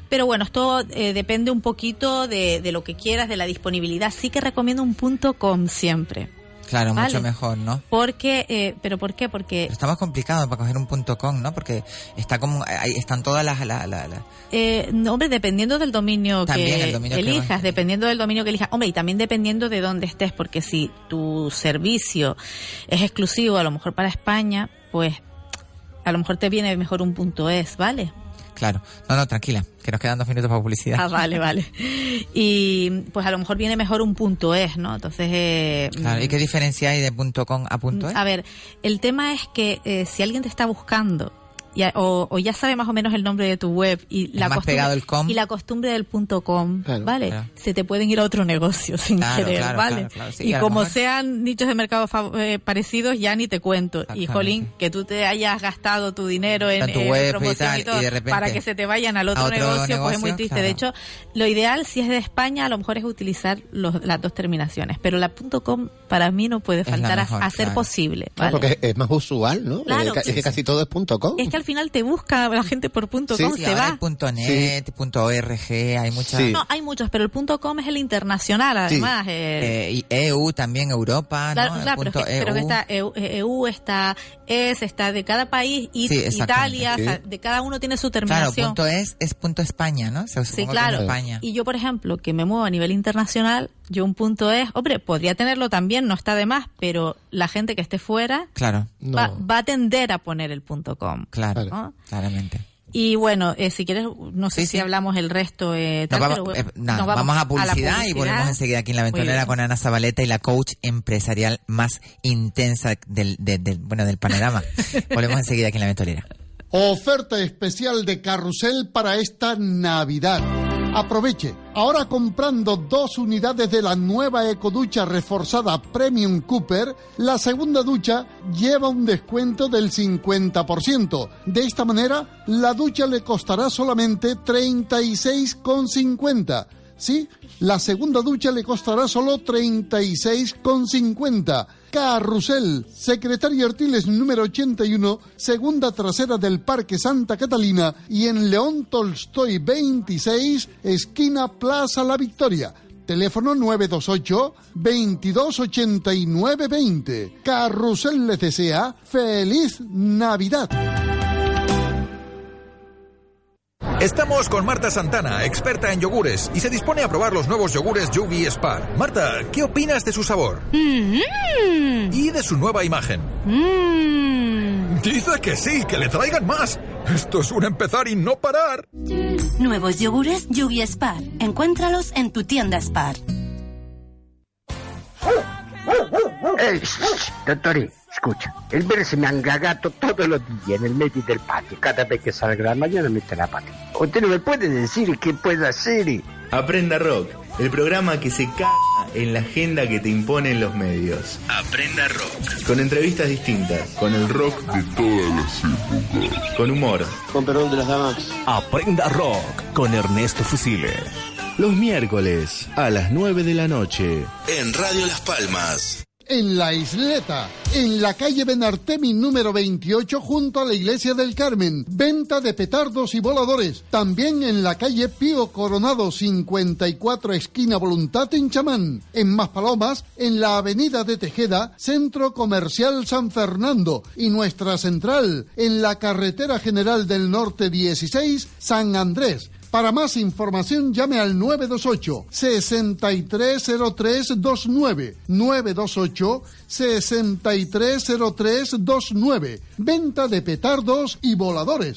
Pero bueno, esto eh, depende un poquito de, de lo que quieras, de la disponibilidad. Sí que recomiendo un punto com siempre. Claro, Vale. mucho mejor, ¿no? Porque, eh, ¿pero por qué? Porque Pero está más complicado para coger un punto com, ¿no? Porque está como, ahí están todas las, la, la, la- Eh, no, hombre, dependiendo del dominio También que el dominio que elijas, vas- dependiendo del dominio que elijas. Hombre, y también dependiendo de dónde estés, porque si tu servicio es exclusivo, a lo mejor para España, pues a lo mejor te viene mejor un punto es, ¿vale? Claro. No, no, tranquila, que nos quedan dos minutos para publicidad. Ah, vale, vale. Y pues a lo mejor viene mejor un punto es, ¿no? Entonces... Eh, claro, ¿y qué diferencia hay de punto .com a punto es? A ver, el tema es que eh, si alguien te está buscando ya, o, o, ya sabe más o menos el nombre de tu web y la más costumbre, pegado el com. y la costumbre del punto com, Claro. ¿vale? Claro. Se te pueden ir a otro negocio (laughs) sin Claro, querer, claro, ¿vale? claro, claro. Sí, y como mejor- sean nichos de mercado eh, parecidos, ya ni te cuento. Y jolín, que tú te hayas gastado tu dinero en, En tu en web y promoción tal, y todo y de repente para que se te vayan al otro, negocio, pues es muy triste. claro. De hecho, lo ideal si es de España, a lo mejor es utilizar los- las dos terminaciones, pero la punto com para mí no puede faltar a- mejor, a, ser claro. posible, Claro, ¿vale? Porque es más usual, ¿no? Es que casi todo es punto com. Es que al final te busca la gente por punto Sí, com, sí, Sí, se ahora va. hay punto .net, punto .org, hay muchas... Sí. No, hay muchos, pero el punto com es el internacional, además. eh, Eh, y EU también, Europa, claro, ¿no? El claro, pero, punto que, pero que EU. está EU, eh, EU, está ES, está de cada país, y Sí. Italia, o sea, Sí. de cada uno tiene su Claro, terminación. punto es, es punto España, ¿no? Se Sí, supongo que claro. es España. Y yo, por ejemplo, que me muevo a nivel internacional, yo un punto es, hombre, podría tenerlo también, no está de más, pero la gente que esté fuera Claro, No. va, va a tender a poner el punto com. claro, ¿no? claramente. Y bueno, eh, si quieres, no sé Sí, si sí. hablamos el resto. Eh, vamos, pero, eh, nada, nos vamos, a la publicidad y volvemos enseguida aquí en La Ventolera con Ana Zabaleta y la coach empresarial más intensa del, de- del- bueno, del panorama. (laughs) volvemos enseguida aquí en La Ventolera. Oferta especial de carrusel para esta Navidad. Aproveche. Ahora comprando dos unidades de la nueva ecoducha reforzada Premium Cooper, la segunda ducha lleva un descuento del 50%. De esta manera, la ducha le costará solamente 36,50. Sí, la segunda ducha le costará solo 36,50. Carrusel, Secretario Artiles número 81, segunda trasera del Parque Santa Catalina y en León Tolstoy 26, esquina Plaza La Victoria. Teléfono 928 2289 20. Carrusel les desea feliz Navidad. Estamos con Marta Santana, experta en yogures, y se dispone a probar los nuevos yogures Yugi Spar. Marta, ¿qué opinas de su sabor? Y de su nueva imagen. Dice que sí, que le traigan más. Esto es un empezar y no parar. Nuevos yogures Yugi Spar. Encuéntralos en tu tienda Spar. Eh, dottore, escucha, el verde se me han cagato todos los días en el medio del patio. Cada vez que salga la mañana mete la pata. Usted no me puede decir qué puedo hacer. Aprenda Rock, el programa que se caga en la agenda que te imponen los medios. Aprenda Rock. Con entrevistas distintas, con el rock de todas las épocas. Con humor. Con perdón de las damas. Aprenda Rock con Ernesto Fusile. Los miércoles a las 9 de la noche. En Radio Las Palmas. En la isleta, en la calle Benartemi número 28 junto a la iglesia del Carmen. Venta de petardos y voladores. También en la calle Pío Coronado 54 esquina Voluntad en Chamán. En Maspalomas, en la avenida de Tejeda, Centro Comercial San Fernando. Y nuestra central, en la carretera general del norte 16, San Andrés. Para más información llame al 928 630329 928 630329 Venta de petardos y voladores.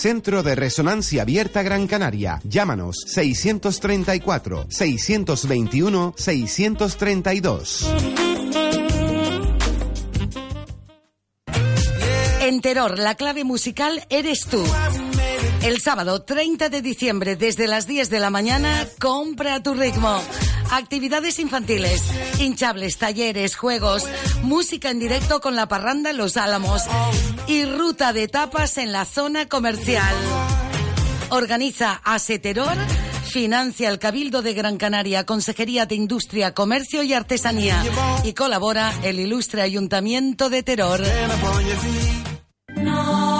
Centro de Resonancia Abierta Gran Canaria. Llámanos 634 621 632. En Terror, la clave musical eres tú. El sábado 30 de diciembre, desde las 10 de la mañana, compra tu ritmo. Actividades infantiles, hinchables, talleres, juegos, música en directo con la parranda en Los Álamos y ruta de tapas en la zona comercial. Organiza Aseteror, Financia el Cabildo de Gran Canaria, Consejería de Industria, Comercio y Artesanía. Y colabora el ilustre Ayuntamiento de Terror. Radio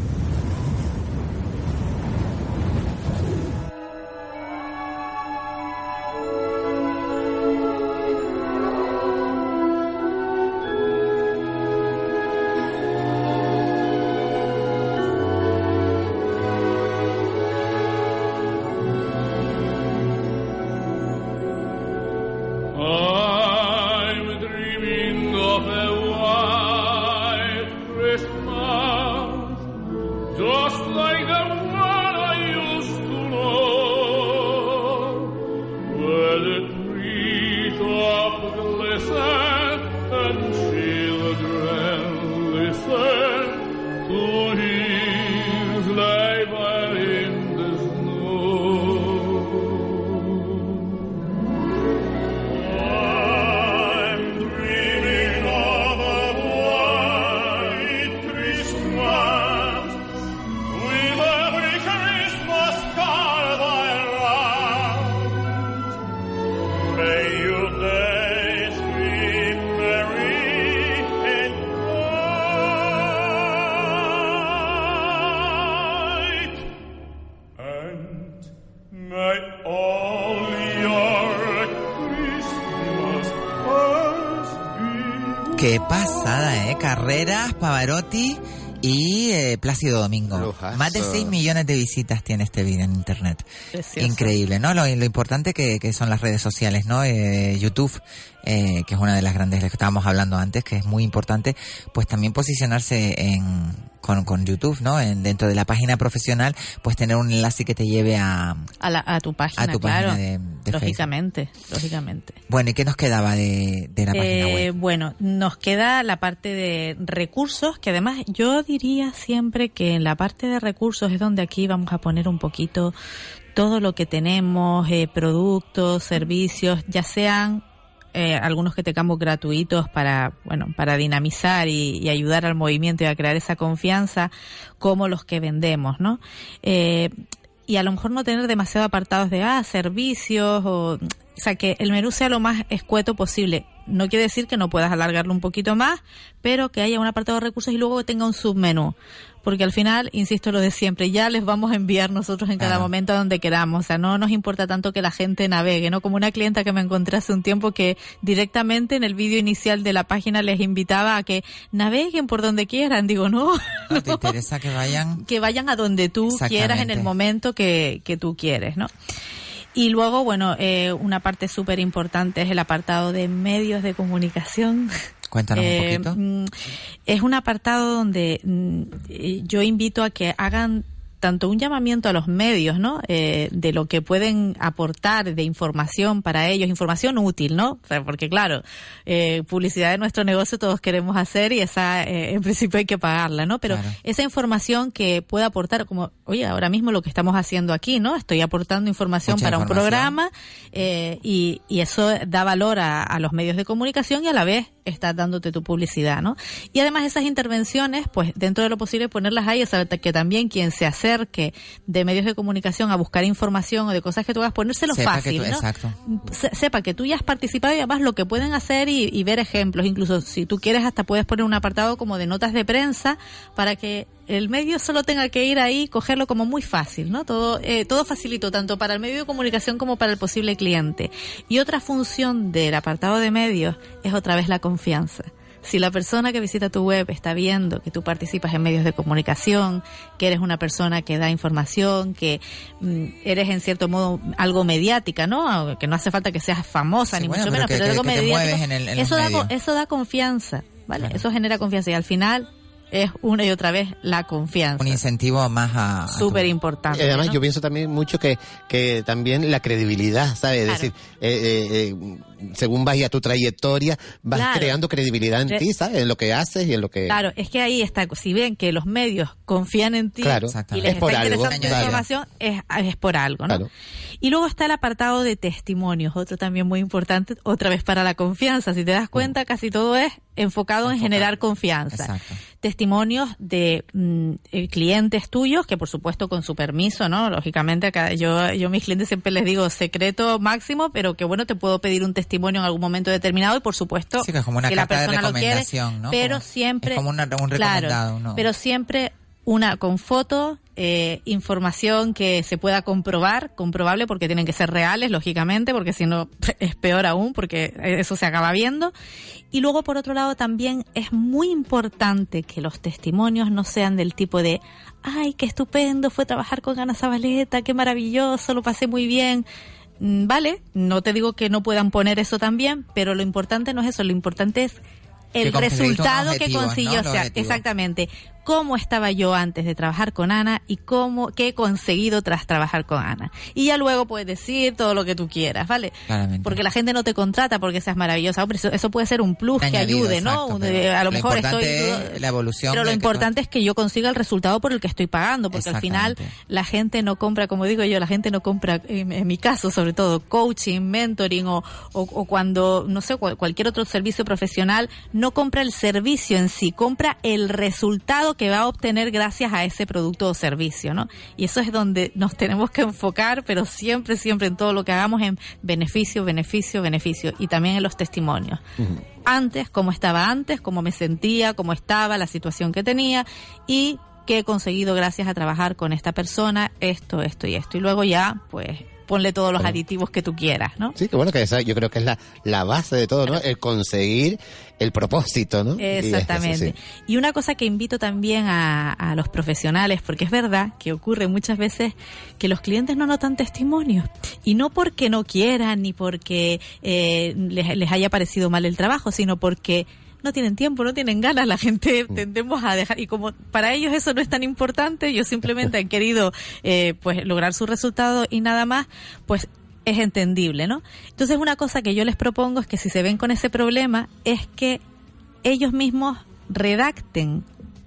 Pavarotti y eh, Plácido Domingo. Lujazo. Más de 6 millones de visitas tiene este vídeo en internet. Precioso. Increíble, ¿no? Lo, lo importante que, que son las redes sociales, ¿no? Eh, YouTube, eh, que es una de las grandes de las que estábamos hablando antes, que es muy importante, pues también posicionarse en, con, con YouTube, ¿no? En, dentro de la página profesional, pues tener un enlace que te lleve a... A, la- a tu página, A tu claro. página de- de lógicamente, lógicamente. Bueno, ¿y qué nos quedaba de, de la página Eh, web? Bueno, nos queda la parte de recursos, que además yo diría siempre que en la parte de recursos es donde aquí vamos a poner un poquito todo lo que tenemos, eh, productos, servicios, ya sean eh, algunos que tengamos gratuitos para, bueno, para dinamizar y, y ayudar al movimiento y a crear esa confianza, como los que vendemos, ¿no? Eh, y a lo mejor no tener demasiado apartados de ah, servicios o o sea que el menú sea lo más escueto posible. No quiere decir que no puedas alargarlo un poquito más, pero que haya un apartado de recursos y luego que tenga un submenú. Porque al final, insisto lo de siempre, ya les vamos a enviar nosotros en cada momento a donde queramos. O sea, no nos importa tanto que la gente navegue, ¿no? Como una clienta que me encontré hace un tiempo que directamente en el vídeo inicial de la página les invitaba a que naveguen por donde quieran. Digo, no, (laughs) ¿No te interesa que vayan? que vayan a donde tú quieras en el momento que, que tú quieres, ¿no? Y luego, bueno, eh, una parte súper importante es el apartado de medios de comunicación. Cuéntanos un (laughs) Eh, poquito. mm, es un apartado donde mm, eh, yo invito a que hagan tanto un llamamiento a los medios, ¿no? Eh, de lo que pueden aportar de información para ellos, información útil, ¿no? O sea, porque claro, eh, publicidad de nuestro negocio todos queremos hacer y esa, eh, en principio hay que pagarla, ¿no? Pero Claro. esa información que pueda aportar, como, oye, ahora mismo lo que estamos haciendo aquí, ¿no? Estoy aportando información Mucha para un programa eh, y, y eso da valor a, a los medios de comunicación y a la vez estás dándote tu publicidad, ¿no? Y además esas intervenciones, pues dentro de lo posible ponerlas ahí, sea, que también quien se acerque de medios de comunicación a buscar información o de cosas que tú hagas, ponérselo Sepa que fácil, tú- ¿no? exacto. Se- sepa que tú ya has participado y además lo que pueden hacer y, y ver ejemplos. Incluso si tú quieres hasta puedes poner un apartado como de notas de prensa para que el medio solo tenga que ir ahí y cogerlo como muy fácil, ¿no? Todo, eh, todo facilito tanto para el medio de comunicación como para el posible cliente. Y otra función del apartado de medios es otra vez la confianza. Si la persona que visita tu web está viendo que tú participas en medios de comunicación, que eres una persona que da información, que mm, eres en cierto modo algo mediática, ¿no? Que no hace falta que seas famosa Sí, ni bueno, mucho pero menos, que- pero que- algo que mediático. mueves en el- en los eso, da, eso da confianza, ¿vale? Eso genera confianza y al final es una y otra vez la confianza. Un incentivo más a... Súper importante. Y además ¿no? yo pienso también mucho que, que también la credibilidad, ¿sabes? Claro. Es decir, eh, eh, eh, según vaya tu trayectoria, vas Claro. creando credibilidad en Re- ti, ¿sabes? En lo que haces y en lo que... Claro, es que ahí está. Si ven que los medios confían en ti Claro. y les. Es está por algo, claro. información, es, es por algo, ¿no? Claro. Y luego está el apartado de testimonios, otro también muy importante, otra vez para la confianza. Si te das cuenta, casi todo es enfocado en generar confianza. Exacto. Testimonios de mm, eh, clientes tuyos, que por supuesto con su permiso, ¿no? Lógicamente, acá yo, yo a mis clientes siempre les digo secreto máximo, pero que bueno, te puedo pedir un testimonio en algún momento determinado y por supuesto Sí, que es como una que la persona lo quiere, pero Como- siempre es como una- un Claro, pero siempre una con foto, eh, información que se pueda comprobar, comprobable porque tienen que ser reales, lógicamente, porque si no (laughs) es peor aún, porque eso se acaba viendo. Y luego, por otro lado, también es muy importante que los testimonios no sean del tipo de, ay, qué estupendo, fue trabajar con Ana Zabaleta, qué maravilloso, lo pasé muy bien. Mm, Vale, no te digo que no puedan poner eso también, pero lo importante no es eso, lo importante es el resultado que consiguió, ¿no? o Los sea, exactamente, cómo estaba yo antes de trabajar con Ana y cómo qué he conseguido tras trabajar con Ana. Y ya luego puedes decir todo lo que tú quieras, ¿vale? Claramente. Porque la gente no te contrata porque seas maravillosa, hombre, eso, eso puede ser un plus que ayude, ¿no? Un- a lo, lo mejor estoy es la evolución Pero lo que- importante es que yo consiga el resultado por el que estoy pagando, porque al final la gente no compra, como digo yo, la gente no compra, en, en mi caso sobre todo, coaching, mentoring o, o, o cuando, no sé, cual- cualquier otro servicio profesional, no compra el servicio en sí, compra el resultado que va a obtener gracias a ese producto o servicio, ¿no? Y eso es donde nos tenemos que enfocar, pero siempre, siempre en todo lo que hagamos en beneficio, beneficio, beneficio y también en los testimonios antes, cómo estaba antes, cómo me sentía, cómo estaba, la situación que tenía y qué he conseguido gracias a trabajar con esta persona, esto, esto y esto. Y luego ya, pues, ponle todos los aditivos que tú quieras, ¿no? Sí, que bueno, que esa yo creo que es la, la base de todo, ¿no? El conseguir el propósito, ¿no? Y eso, Exactamente. sí. Y una cosa que invito también a, a los profesionales, porque es verdad que ocurre muchas veces que los clientes no notan testimonios. Y no porque no quieran, ni porque eh, les, les haya parecido mal el trabajo, sino porque no tienen tiempo, no tienen ganas, la gente tendemos a dejar, y como para ellos eso no es tan importante, ellos simplemente (laughs) han querido eh, pues lograr su resultado y nada más, pues es entendible, ¿no? Entonces una cosa que yo les propongo es que si se ven con ese problema es que ellos mismos redacten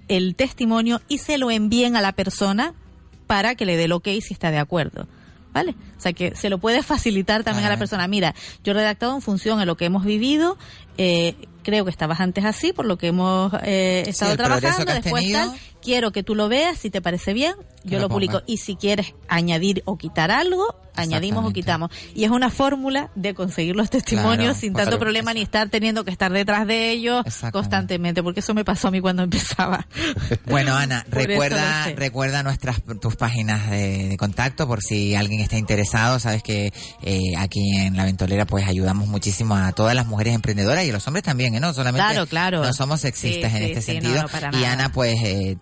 el testimonio y se lo envíen a la persona para que le dé el ok si está de acuerdo. ¿Vale? O sea que se lo puede facilitar también a la persona. Mira, yo he redactado en función a lo que hemos vivido, eh, creo que estabas antes así, por lo que hemos eh, estado trabajando, después tal, quiero que tú lo veas, si te parece bien, yo lo lo publico. Y si quieres añadir o quitar algo, añadimos o quitamos. Y es una fórmula de conseguir los testimonios Claro, sin tanto problema ni estar teniendo que estar detrás de ellos constantemente, porque eso me pasó a mí cuando empezaba. (laughs) Bueno, Ana, recuerda, recuerda nuestras tus páginas de, de contacto por si alguien está interesado. Sabes que eh, aquí en La Ventolera pues ayudamos muchísimo a todas las mujeres emprendedoras y a los hombres también, ¿eh? ¿no? Solamente Claro, claro. no somos sexistas Sí, en sí, este sí, sentido. no, no, para y. Ana pues eh,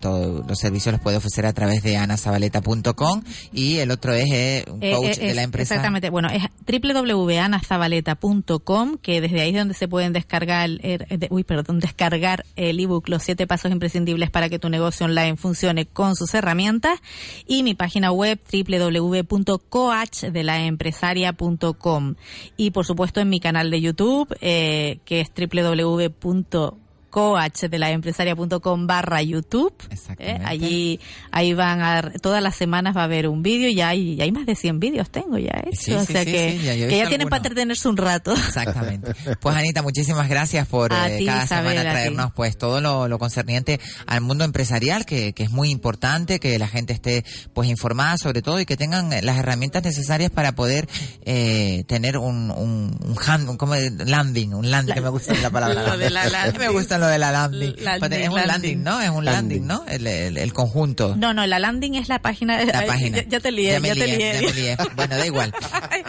los servicios los puede ofrecer a través de anazabaleta.com y el otro es eh, un Eh, coach eh, de la empresa. Exactamente. Bueno, es www.anazabaleta.com, que desde ahí es donde se pueden descargar, de- uy, perdón, descargar el ebook Los siete pasos imprescindibles para que tu negocio online funcione con sus herramientas. Y mi página web www.coachdelaempresaria.com. Y por supuesto en mi canal de YouTube, eh, que es www coachdelaempresaria.com barra YouTube. ¿eh? Allí, ahí van a, todas las semanas va a haber un vídeo y hay, ya hay más de 100 vídeos tengo ya hechos. Sí, o sí, sea sí, que, ya que ya tienen para entretenerse un rato. Exactamente. Pues Anita, muchísimas gracias por eh, ti, cada Isabel, semana traernos pues todo lo, lo concerniente al mundo empresarial, que, que es muy importante que la gente esté pues informada sobre todo y que tengan las herramientas necesarias para poder eh, tener un, un, un, hand- un- como landing, un landing, que me gusta la palabra. (laughs) De la (laughs) me gusta lo de la landing. Landing, Pues es un landing, ¿no? Es un landing, ¿no? El, el, el conjunto. No, no, la landing es la página. La Ay, página. Ya, ya te lié, ya, me te lié, lié. ya me lié. Bueno, da igual. (laughs)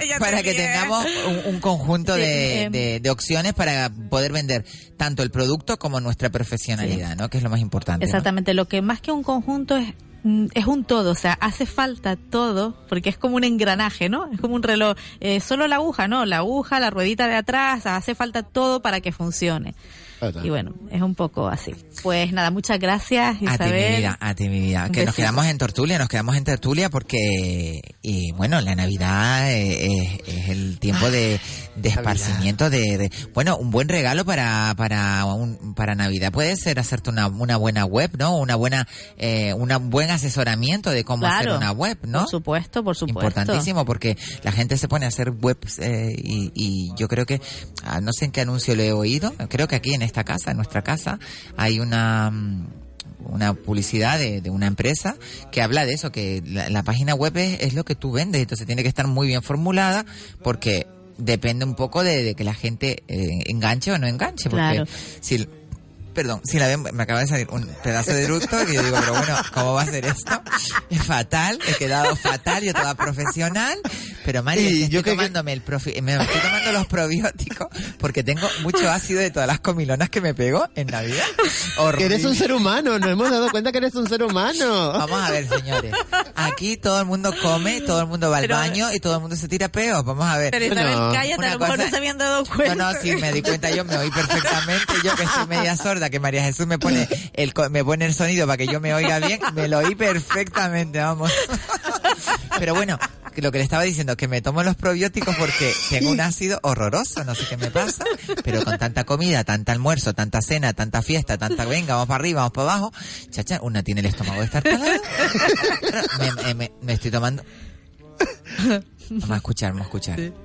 Ya para te que tengamos un, un conjunto Sí, de, em. de- de opciones para poder vender tanto el producto como nuestra profesionalidad, ¿no? Que es lo más importante. ¿no? Exactamente, lo que más que un conjunto es mm, es un todo, o sea, hace falta todo, porque es como un engranaje, ¿no? Es como un reloj. Eh, solo la aguja, ¿no? La aguja, la ruedita de atrás, hace falta todo para que funcione. Y bueno, es un poco así. Pues nada, muchas gracias, A ti, mi Isabel. vida, a ti, mi vida. Que nos quedamos en Tertulia, nos quedamos en Tertulia porque, y bueno, la Navidad es, es el tiempo de, de esparcimiento, de, de- bueno, un buen regalo para, para, un, para Navidad puede ser hacerte una, una buena web, ¿no? Una buena, eh, una- un buen asesoramiento de cómo hacer Claro. una web, ¿no? Por supuesto, por supuesto. Importantísimo porque la gente se pone a hacer webs eh, y, y yo creo que, ah, no sé en qué anuncio le he oído, creo que aquí en esta casa, en nuestra casa, hay una... mm, una publicidad de, de una empresa que habla de eso, que la, la página web es, es lo que tú vendes, entonces tiene que estar muy bien formulada porque depende un poco de, de que la gente eh, enganche o no enganche, porque Claro. si perdón, si la ven, me acaba de salir un pedazo de eructo que yo digo, pero bueno, ¿cómo va a ser esto? Es fatal, he quedado fatal, yo toda profesional, pero Mari, Y es que yo estoy que- tomándome el profi- me estoy tomando los probióticos porque tengo mucho ácido de todas las comilonas que me pego en Navidad. Que eres un ser humano, nos hemos dado cuenta que eres un ser humano. Vamos a ver, señores. Aquí todo el mundo come, todo el mundo va al Pero- baño y todo el mundo se tira peos. Vamos a ver. Pero Isabel, No. cállate, a Una lo mejor cosa- no se habían dado cuenta. No, no, sí, me di cuenta yo, me oí perfectamente. Yo que soy media sorda, que María Jesús me pone el, me pone el sonido para que yo me oiga bien, me lo oí perfectamente, vamos. Pero bueno, lo que le estaba diciendo, que me tomo los probióticos porque tengo un ácido horroroso, no sé qué me pasa, pero con tanta comida, tanta almuerzo, tanta cena, tanta fiesta, tanta venga, vamos para arriba, vamos para abajo, chacha, una tiene el estómago de estar talado. me, me- estoy tomando... Vamos a escuchar, vamos a escuchar.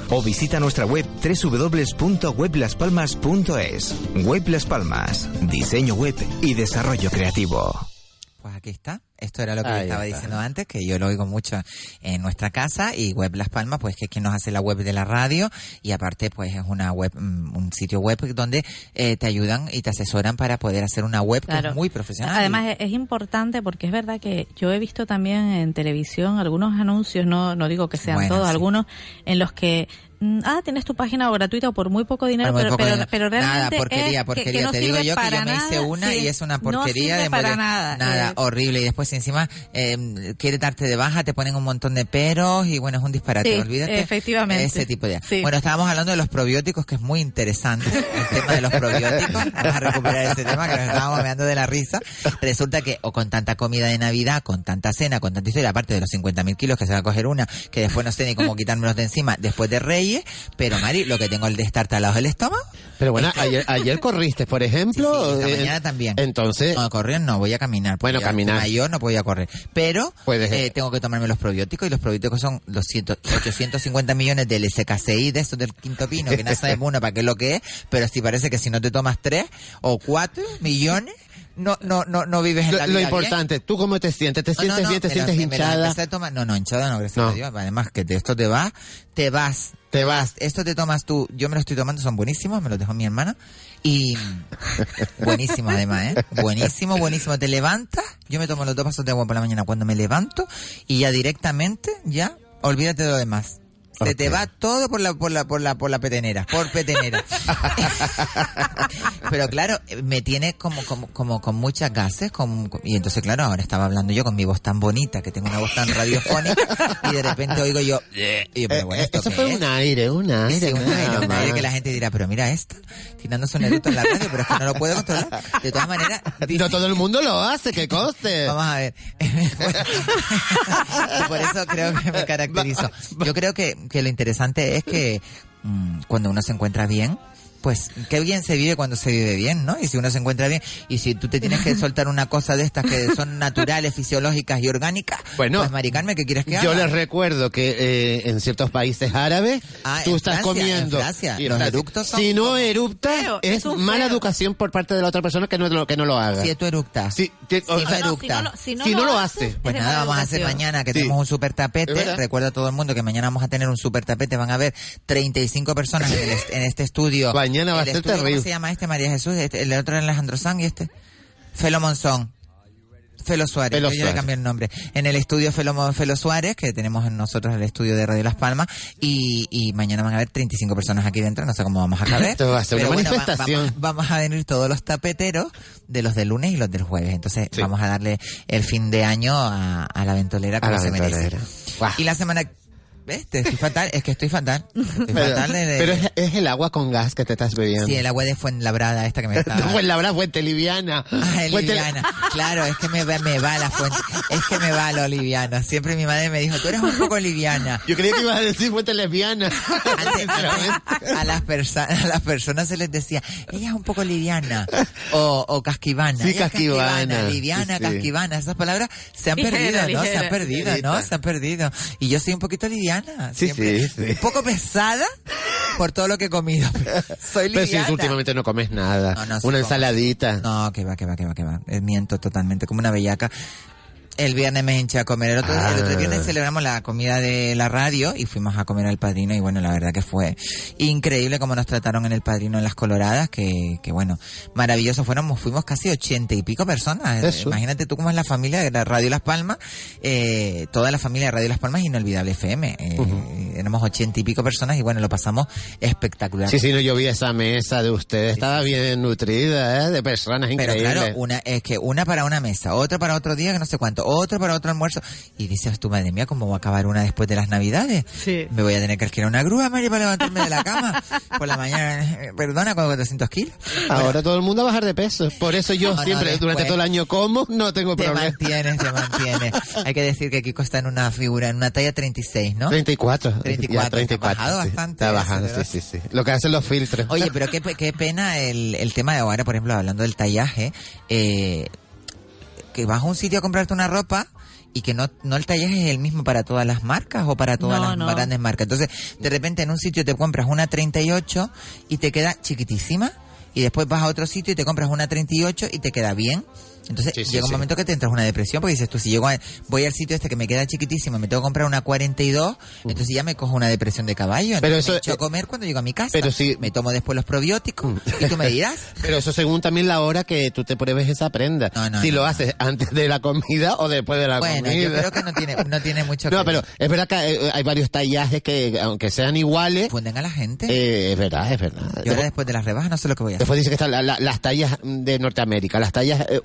o visita nuestra web www.weblaspalmas.es. Web Las Palmas, diseño web y desarrollo creativo. Pues aquí está. Esto era lo que Ahí le estaba está. diciendo antes, que yo lo oigo mucho en nuestra casa y Web Las Palmas, pues que es quien nos hace la web de la radio y aparte pues es una web, mm, un sitio web donde eh, te ayudan y te asesoran para poder hacer una web que es muy profesional. Además es, es importante porque es verdad que yo he visto también en televisión algunos anuncios, no no digo que sean Bueno, todos, sí. algunos en los que ah tienes tu página gratuita por muy poco dinero, muy pero poco pero, dinero. pero realmente Nada, porquería, es porquería. que no Te digo yo que yo me hice una sí. y es una No porquería sirve de para nada. Nada, Eh, horrible. Y después encima eh, quiere darte de baja, te ponen un montón de peros y bueno, es un disparate. Sí, Olvídate. efectivamente. Ese tipo de... Sí. Bueno, estábamos hablando de los probióticos, que es muy interesante. El tema de los probióticos. Vamos a recuperar ese tema que nos estábamos hablando de la risa. Resulta que, o con tanta comida de Navidad, con tanta cena, con tanta historia, aparte de los 50.000 kilos que se va a coger una, que después no sé ni cómo quitármelos de encima después de Reyes, pero Mari, lo que tengo el de estar talados del estómago. Pero bueno, ayer, ayer (laughs) corriste, por ejemplo. Esta eh, mañana también. Entonces, No, correr no, voy a caminar. Bueno, ya caminar. mayor no podía correr. Pero Puedes- eh, tengo que tomarme los probióticos y los probióticos son los 100 850 millones del SKCI, de esos del quinto pino, que no sabemos uno para qué es lo que es, pero si parece que si no te tomas tres o cuatro millones, no, no, no, no vives en lo, la lo vida importante, ¿tú cómo te sientes? ¿Te bien. No, sientes no, bien? ¿Te lo- sientes lo hinchada? no, no, hinchada no, gracias a Dios. Además que de esto te vas, te vas. Te vas. Esto te tomas tú, yo me lo estoy tomando, son buenísimos, me los dejó mi hermana. Y buenísimo además, ¿eh? Buenísimo, buenísimo. Te levantas, yo me tomo los dos vasos de agua por la mañana cuando me levanto y ya directamente, ya, olvídate de lo demás. Se te va todo por la, por la, por la, por la petenera, por petenera. (laughs) Pero claro, me tiene como, como, como con muchas gases, con, y entonces claro, ahora estaba hablando yo con mi voz tan bonita, que tengo una voz tan radiofónica, y de repente oigo yo, y yo, pero bueno, Eh, ¿esto eso fue es? un aire, un aire. Sí, un aire, un aire que la gente dirá, pero mira esta, tirándose un en la radio, pero es que no lo puedo controlar. De todas maneras, (laughs) No todo el mundo lo hace, que coste. Vamos a ver. (laughs) Por eso creo que me caracterizo. Yo creo que, que lo interesante es que mm, cuando uno se encuentra bien, pues qué bien se vive cuando se vive bien, ¿no? Y si uno se encuentra bien, y si tú te tienes que (laughs) soltar una cosa de estas que son naturales, fisiológicas y orgánicas, Bueno, pues maricarme, ¿qué quieres que haga? Yo les recuerdo que eh, en ciertos países árabes Ah, tú estás Francia, comiendo. en Francia, y los eructos son Si no eruptas, Feo, es, mala feo. educación por parte de la otra persona que no lo, que no lo haga. Si tú eructas. Si, te- o Si no sea, eructa. si no Si no lo lo hace, hace. Pues nada, vamos a hacer mañana que Sí. tenemos un super tapete. Recuerda a todo el mundo que mañana vamos a tener un super tapete. Van a haber 35 personas en, el en este estudio mañana va a ser estudio, ¿Cómo terrible. se llama este María Jesús? Este, el otro era Alejandro Sanz y este. Felo Monzón. Felo Suárez, Felo yo le cambié el nombre. En el estudio Felo, Felo Suárez, que tenemos en nosotros el estudio de Radio Las Palmas, y, y mañana van a haber 35 personas aquí dentro, no sé cómo vamos a caber. (laughs) Esto va a ser una bueno, va- manifestación. vamos, vamos a venir todos los tapeteros de los del lunes y los del jueves. Entonces vamos a darle el fin de año a, a la ventolera como A la se ventolera. merece. Y la semana... ¿Ves? Te estoy fatal, es que estoy fatal. (laughs) Estoy Pero, fatal de- de- pero es, es el agua con gas que te estás bebiendo. Sí, el agua de Fuenlabrada esta que me (laughs) está... Fuenlabrada, Fuente Liviana. Ah, el Fuente- liviana. Claro, es que me va, me va la fuente. Es que me va lo liviana. Siempre mi madre me dijo, tú eres un poco liviana. Yo creía que ibas a decir Fuente Lesbiana. (laughs) Antes, antes, a las personas, a las personas se les decía, ella es un poco liviana o, o casquivana. Sí, Ella es casquivana. liviana, Sí, sí. casquivana. Esas palabras se han Ligera, perdido, ¿no? Se ligera. han perdido, ¿no? Se han perdido. Y yo soy un poquito liviana. Sí, siempre. sí, sí. Un poco pesada por todo lo que he comido. (laughs) Soy Pero si liviana. últimamente no comes nada. No, no, sí Una como. ensaladita. No, que va, que va, que va, que va. Eh, Miento totalmente, como una bellaca. El viernes me hinché a comer. El otro, el otro Ah. viernes celebramos la comida de la radio y fuimos a comer al padrino y bueno, la verdad que fue increíble como nos trataron en el padrino en las Coloradas, que, que bueno, maravilloso. Fuéramos, fuimos casi ochenta y pico personas. Eh, Eso. Imagínate tú cómo es la familia de la Radio Las Palmas, eh, toda la familia de Radio Las Palmas Inolvidable FM. Eh, Éramos ochenta y pico personas y bueno, lo pasamos espectacular. Sí, sí, no, yo vi esa mesa de ustedes. Estaba bien nutrida, ¿eh? De personas Pero increíbles. claro, una, es que una para una mesa, otra para otro día, que no sé cuánto, otra para otro almuerzo. Y dices tú, madre mía, ¿cómo va a acabar una después de las navidades? Sí. Me voy a tener que alquilar una grúa, Mari, para levantarme de la cama por la mañana. Eh, Perdona, con 400 kilos. Ahora todo el mundo va a bajar de peso. Por eso yo No, no, siempre, después. durante todo el año como, no tengo Te problema. mantienes, te mantienes. Hay que decir que Kiko está en una figura, en una talla 36, ¿no? 34. 34, Ya, 34. ha bajado sí. bastante Está bajando, sí, sí, sí. Lo que hacen los filtros. Oye, pero qué, pe- qué pena el, el tema de ahora, por ejemplo, hablando del tallaje, eh, que vas a un sitio a comprarte una ropa y que no, no el tallaje es el mismo para todas las marcas o para todas No, las no. grandes marcas. Entonces, de repente en un sitio te compras una 38 y te queda chiquitísima y después vas a otro sitio y te compras una 38 y te queda bien. Entonces Sí, sí, llega un sí. momento que te entras una depresión porque dices tú, si llego a- voy al sitio este que me queda chiquitísimo, me tengo que comprar una 42, entonces ya me cojo una depresión de caballo. Pero eso- me echo a comer cuando llego a mi casa. Pero sí. Me tomo después los probióticos y tú me dirás. (laughs) Pero eso según también la hora que tú te pruebes esa prenda. no, si no, lo no. haces antes de la comida o después de la Bueno, comida. yo creo que no tiene, no tiene mucho que No, pero es verdad que eh, hay varios tallajes que, aunque sean iguales... Funden a la gente. eh, es verdad, es verdad. Yo ahora después de las rebajas no sé lo que voy a hacer. Después dice que están la- la- las tallas de Norteamérica, las tallas eh,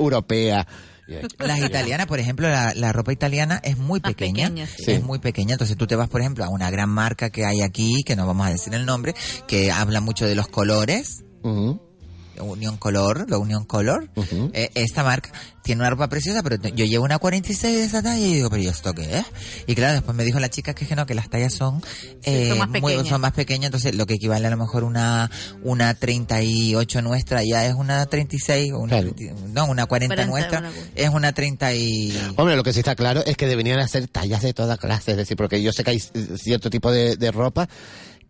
Las italianas, por ejemplo, la, la ropa italiana es muy pequeña. pequeña, sí. Es muy pequeña. Entonces tú te vas, por ejemplo, a una gran marca que hay aquí, que no vamos a decir el nombre, que habla mucho de los colores. Unión Color, la Unión Color. Eh, esta marca tiene una ropa preciosa, pero yo llevo una 46 de esa talla y digo, pero ¿y esto qué es? Y claro, después me dijo la chica que, es que no, que las tallas son, eh, son más muy- pequeñas. son más pequeñas, entonces lo que equivale a lo mejor una, una 38 nuestra ya es una 36, o una, Claro. 30 no, una 40 40, nuestra una- es una 30 y... Hombre, lo que sí está claro es que deberían hacer tallas de toda clase, es decir, porque yo sé que hay cierto tipo de, de ropa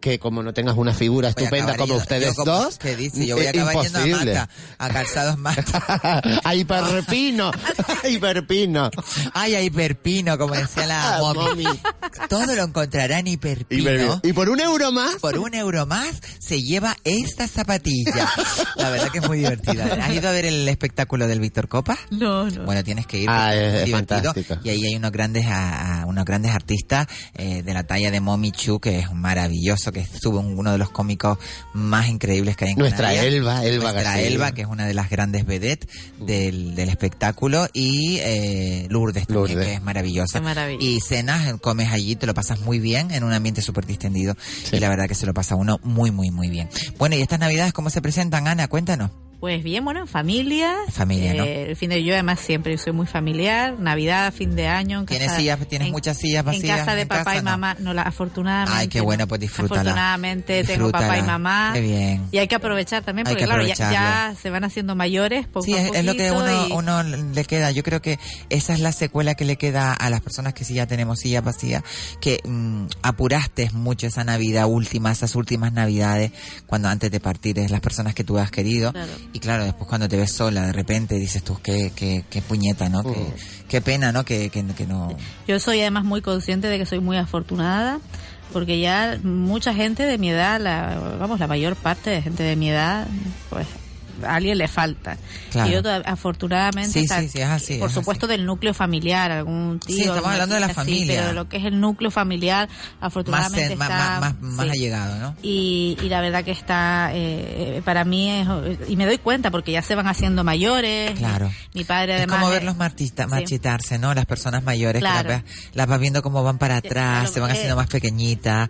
que como no tengas una figura estupenda como yendo- ustedes yo como- dos, ¿Qué dice? Yo voy a es acabar yendo a imposible. Calzados Maca. (laughs) a hiperpino, (laughs) a hiperpino. Ay, a hiperpino, como decía la (laughs) Ah, mommy. mommy. Todo lo encontrará en hiperpino. Hiperpino. Y por un euro más, Por un euro más se lleva esta zapatilla. La verdad que es muy divertida. ¿Has ido a ver el espectáculo del Víctor Copa? No, no. Bueno, tienes que ir. Ah, es- es fantástico. Y ahí hay unos grandes, a- a- unos grandes artistas eh, de la talla de Mommy Chu, que es maravilloso, que un- uno de los cómicos más increíbles que hay en Nuestra Canarias. Elba, Elba Nuestra García. Elba, que es una de las grandes vedettes del, del espectáculo, y eh, Lourdes también, Lourdes. que es maravillosa. Y cenas, comes allí, te lo pasas muy bien, en un ambiente súper distendido. Y la verdad que se lo pasa uno muy, muy, muy bien. Bueno, ¿y estas navidades cómo se presentan, Ana? Cuéntanos. Pues bien, bueno, en familia. Familia, ¿no? Eh, El fin de yo además siempre soy muy familiar. Navidad, fin de año. En ¿Tienes casa- sillas- tienes en- muchas sillas vacías En casa de en papá casa, y mamá. No, la, afortunadamente. Ay, qué no. bueno, pues disfrútala. Afortunadamente tengo papá y mamá. Qué bien. Y hay que aprovechar también porque que claro, ya, ya se van haciendo mayores poco Sí, a es, es lo que uno, y- uno le queda. Yo creo que esa es la secuela que le queda a las personas que sí ya tenemos sillas vacías, que mm, apuraste mucho esa Navidad última, esas últimas Navidades, cuando antes de partir es las personas que tú has querido. Claro. Y claro, después cuando te ves sola, de repente dices tú, qué, qué, qué puñeta, ¿no? Qué, qué pena, ¿no? Que, que, que no... Yo soy además muy consciente de que soy muy afortunada. porque ya mucha gente de mi edad, la, vamos, la mayor parte de gente de mi edad, pues a alguien le falta. Claro. Y yo afortunadamente, Sí, o sea, sí, sí, es así, por es supuesto del núcleo familiar, algún tío. Sí, estamos hablando de la familia. pero lo que es el núcleo familiar, afortunadamente más, está... más, más, más allegado, ¿no? Y, y la verdad que está, eh, para mí es, y me doy cuenta porque ya se van haciendo mayores. Claro. Mi padre Es además... como eh, verlos marchita- marchitarse, ¿no? Las personas mayores Claro. que las, las vas viendo cómo van para atrás, claro, se van eh, haciendo más pequeñitas.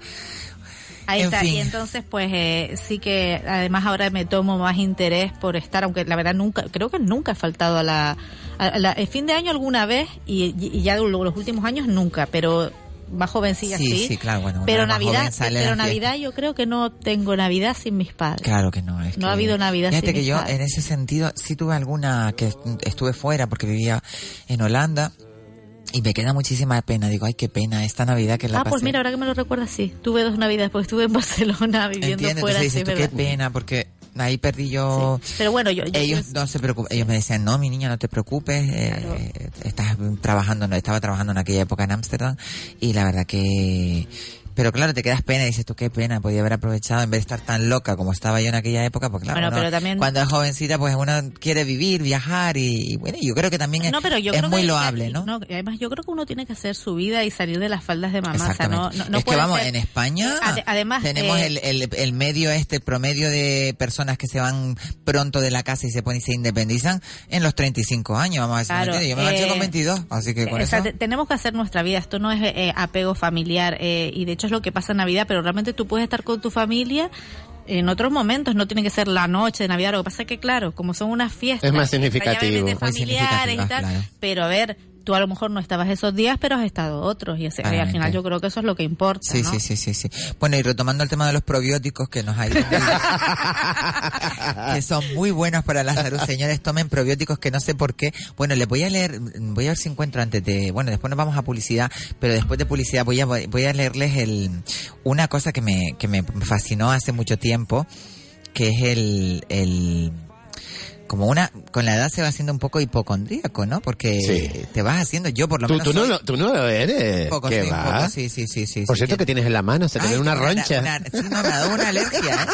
Ahí En está, fin. y entonces pues eh, sí que además ahora me tomo más interés por estar, aunque la verdad nunca, creo que nunca he faltado a la, a la- el fin de año alguna vez y, y ya lo- los últimos años nunca, pero más jovencilla Sí, sí. sí, claro, bueno, pero Navidad, pero. Navidad yo creo que no tengo Navidad sin mis padres. Claro que no. Es No que- ha habido Navidad Fíjate sin que mis yo padres. en ese sentido sí tuve alguna que estuve fuera porque vivía en Holanda y me queda muchísima pena. Digo, ay, qué pena esta Navidad que la Ah, pues mira, ahora que me lo recuerdas, sí. Tuve dos Navidades, porque estuve en (laughs) Barcelona viviendo ¿Entiendes? fuera. Entonces sí, dices qué pena porque ahí perdí yo... Pero bueno, yo, yo- ellos no se preocupan, ellos me decían, no, mi niña, no te preocupes, eh, estás trabajando, no, estaba trabajando en aquella época en Ámsterdam y la verdad que... Pero claro, te quedas pena y dices tú, qué pena, podía haber aprovechado en vez de estar tan loca como estaba yo en aquella época, porque claro, Bueno, uno, pero también- cuando es jovencita, pues uno quiere vivir, viajar y, y bueno, yo creo que también es, No, pero yo es creo muy que- loable, ¿no? No, además yo creo que uno tiene que hacer su vida y salir de las faldas de mamá. O sea, no, no, no es que vamos, ser- en España Ade- además, tenemos eh, el, el, el medio este, promedio de personas que se van pronto de la casa y se ponen y se independizan en los 35 años, vamos a decir. ¿me Claro? Yo me marché eh, con 22, así que con o sea, eso... te- tenemos que hacer nuestra vida. Esto no es eh, apego familiar eh, y de hecho es lo que pasa en Navidad, pero realmente tú puedes estar con tu familia en otros momentos, no tiene que ser la noche de Navidad. Lo que pasa es que, claro, como son unas fiestas Es más significativo. Familiares y significativo, tal, claro. pero a ver, tú a lo mejor no estabas esos días, pero has estado otros y, ese- y al final yo creo que eso es lo que importa. Sí, ¿no? sí, sí, sí, sí. Bueno, y retomando el tema de los probióticos que nos ha ido (laughs) que son muy buenos para la salud. Señores, tomen probióticos que no sé por qué. Bueno, les voy a leer, voy a ver si encuentro antes de, bueno, después nos vamos a publicidad, pero después de publicidad voy a, voy a leerles el, una cosa que me, que me fascinó hace mucho tiempo, que es el, el, como una, con la edad se va haciendo un poco hipocondríaco, ¿no? Porque Sí. te vas haciendo, yo por lo Tú, menos tú no, lo- tú no lo eres. Poco, ¿Qué sí, un va? poco, sí, sí, sí, sí. Por sí, cierto, que- tienes en la mano, se te Ay, ve una roncha. una- sí, no, me ha dado una alergia, ¿eh?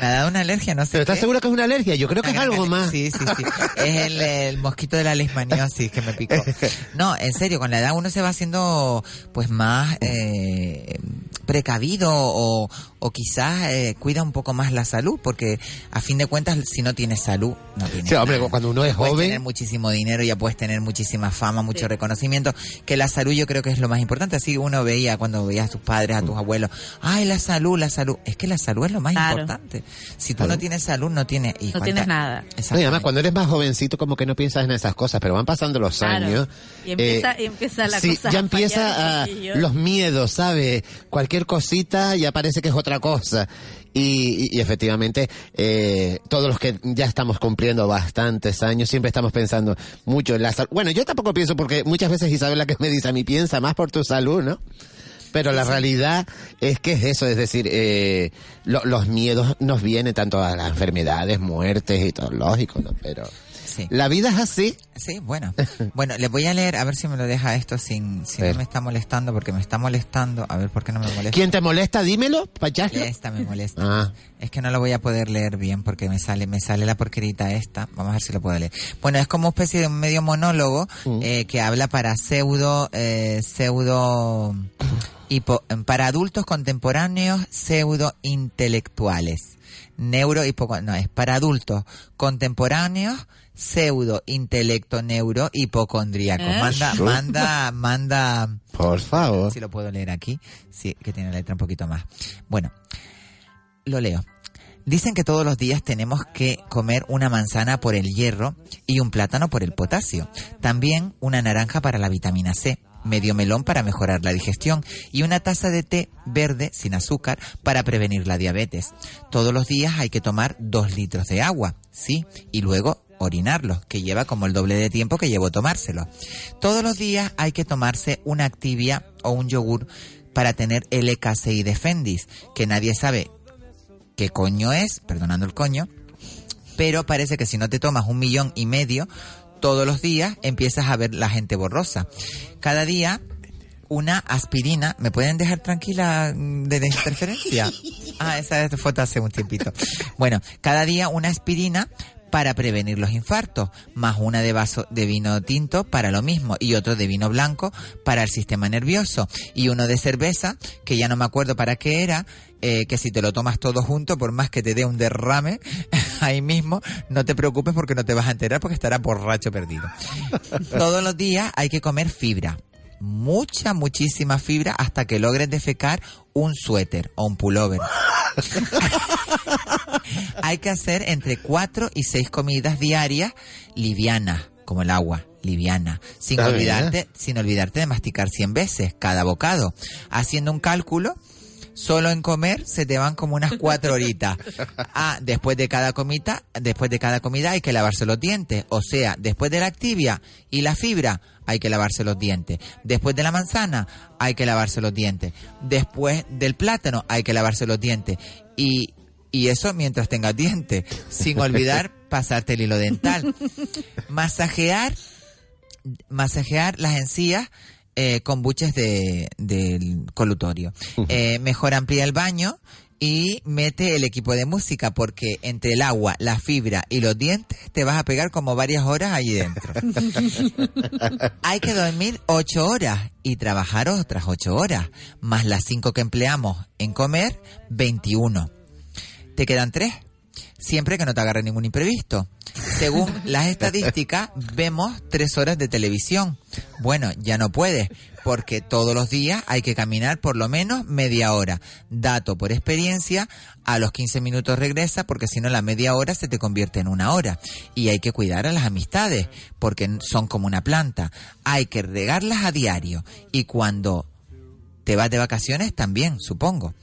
Me ha dado una alergia, no sé ¿Pero estás seguro que es una alergia? Yo creo que es algo más. Sí, sí, sí. Es el, el mosquito de la leishmaniosis que me picó. (laughs) No, en serio, con la edad uno se va haciendo pues más eh, precavido o, o quizás eh, cuida un poco más la salud, porque a fin de cuentas, si no tienes salud, no tienes Sí, hombre, cuando uno es Puedes joven- tener muchísimo dinero, ya puedes tener muchísima fama, mucho reconocimiento, que la salud yo creo que es lo más importante. Así uno veía cuando veías a tus padres, a tus abuelos, ay, la salud, la salud. Es que la salud es lo más Claro. importante. Si tú no tienes salud, no tienes... y No tienes nada. No, y además, cuando eres más jovencito, como que no piensas en esas cosas, pero van pasando los Claro. años. Y empieza, eh, y empieza la sí, cosa ya empieza a, los miedos, ¿sabes? Cualquier cosita ya parece que es otra cosa. Y, efectivamente, eh, todos los que ya estamos cumpliendo bastantes años, siempre estamos pensando mucho en la salud. Bueno, yo tampoco pienso porque muchas veces Isabel la que me dice a mí, piensa más por tu salud, ¿no? Pero la realidad es que es eso, es decir, eh, lo- los miedos nos vienen tanto a las enfermedades, muertes y todo, lógico, ¿no? Pero Sí. la vida es así. Sí, bueno. Bueno, les voy a leer, a ver si me lo deja esto sin, si no me está molestando, porque me está molestando. A ver, ¿por qué no me molesta? ¿Quién te molesta? Dímelo, payaslo. Esta me molesta. Ah. Es que no lo voy a poder leer bien porque me sale, me sale la porquerita esta. Vamos a ver si lo puedo leer. Bueno, es como una especie de un medio monólogo Mm. eh, que habla para pseudo, eh, pseudo, hipo- para adultos contemporáneos pseudo intelectuales. Neuro hipo, no, es para adultos contemporáneos pseudo intelecto neuro hipocondríaco. ¿Eh? Manda, manda, manda. Por favor. Si lo puedo leer aquí. Sí, que tiene la letra un poquito más. Bueno, lo leo. Dicen que todos los días tenemos que comer una manzana por el hierro y un plátano por el potasio. También una naranja para la vitamina C, medio melón para mejorar la digestión y una taza de té verde sin azúcar para prevenir la diabetes. Todos los días hay que tomar dos litros de agua, sí, y luego orinarlo, que lleva como el doble de tiempo que llevo tomárselo. Todos los días hay que tomarse una activia o un yogur para tener LKCI Defendis, que nadie sabe qué coño es, perdonando el coño, pero parece que si no te tomas un millón y medio todos los días, empiezas a ver la gente borrosa. Cada día una aspirina. ¿Me pueden dejar tranquila mm, de (laughs) la interferencia? Ah, esa foto hace un tiempito. Bueno, cada día una aspirina para prevenir los infartos, más una de vaso de vino tinto para lo mismo y otro de vino blanco para el sistema nervioso y uno de cerveza que ya no me acuerdo para qué era, eh, que si te lo tomas todo junto, por más que te dé un derrame (laughs) ahí mismo, no te preocupes porque no te vas a enterar porque estará borracho perdido. Todos los días hay que comer fibra mucha, muchísima fibra hasta que logres defecar un suéter o un pullover. (laughs) Hay que hacer entre cuatro y seis comidas diarias livianas, como el agua, liviana, sin olvidarte, sin olvidarte de masticar 100 veces cada bocado. Haciendo un cálculo, solo en comer se te van como unas cuatro horitas. (laughs) Ah, después de cada comida, después de cada comida hay que lavarse los dientes. O sea, después de la activia y la fibra hay que lavarse los dientes. Después de la manzana hay que lavarse los dientes. Después del plátano hay que lavarse los dientes. Y, y eso mientras tengas dientes. Sin olvidar (laughs) pasarte el hilo dental. (laughs) Masajear, masajear las encías eh, con buches de, del colutorio. Eh, mejor amplía el baño y mete el equipo de música porque entre el agua, la fibra y los dientes te vas a pegar como varias horas ahí dentro. (laughs) Hay que dormir ocho horas y trabajar otras ocho horas, más las cinco que empleamos en comer, 21. Te quedan tres, siempre que no te agarre ningún imprevisto. Según (laughs) las estadísticas, vemos tres horas de televisión. Bueno, ya no puedes, porque todos los días hay que caminar por lo menos media hora. Dato por experiencia, a los 15 minutos regresa, porque si no la media hora se te convierte en una hora. Y hay que cuidar a las amistades, porque son como una planta. Hay que regarlas a diario. Y cuando te vas de vacaciones también, supongo.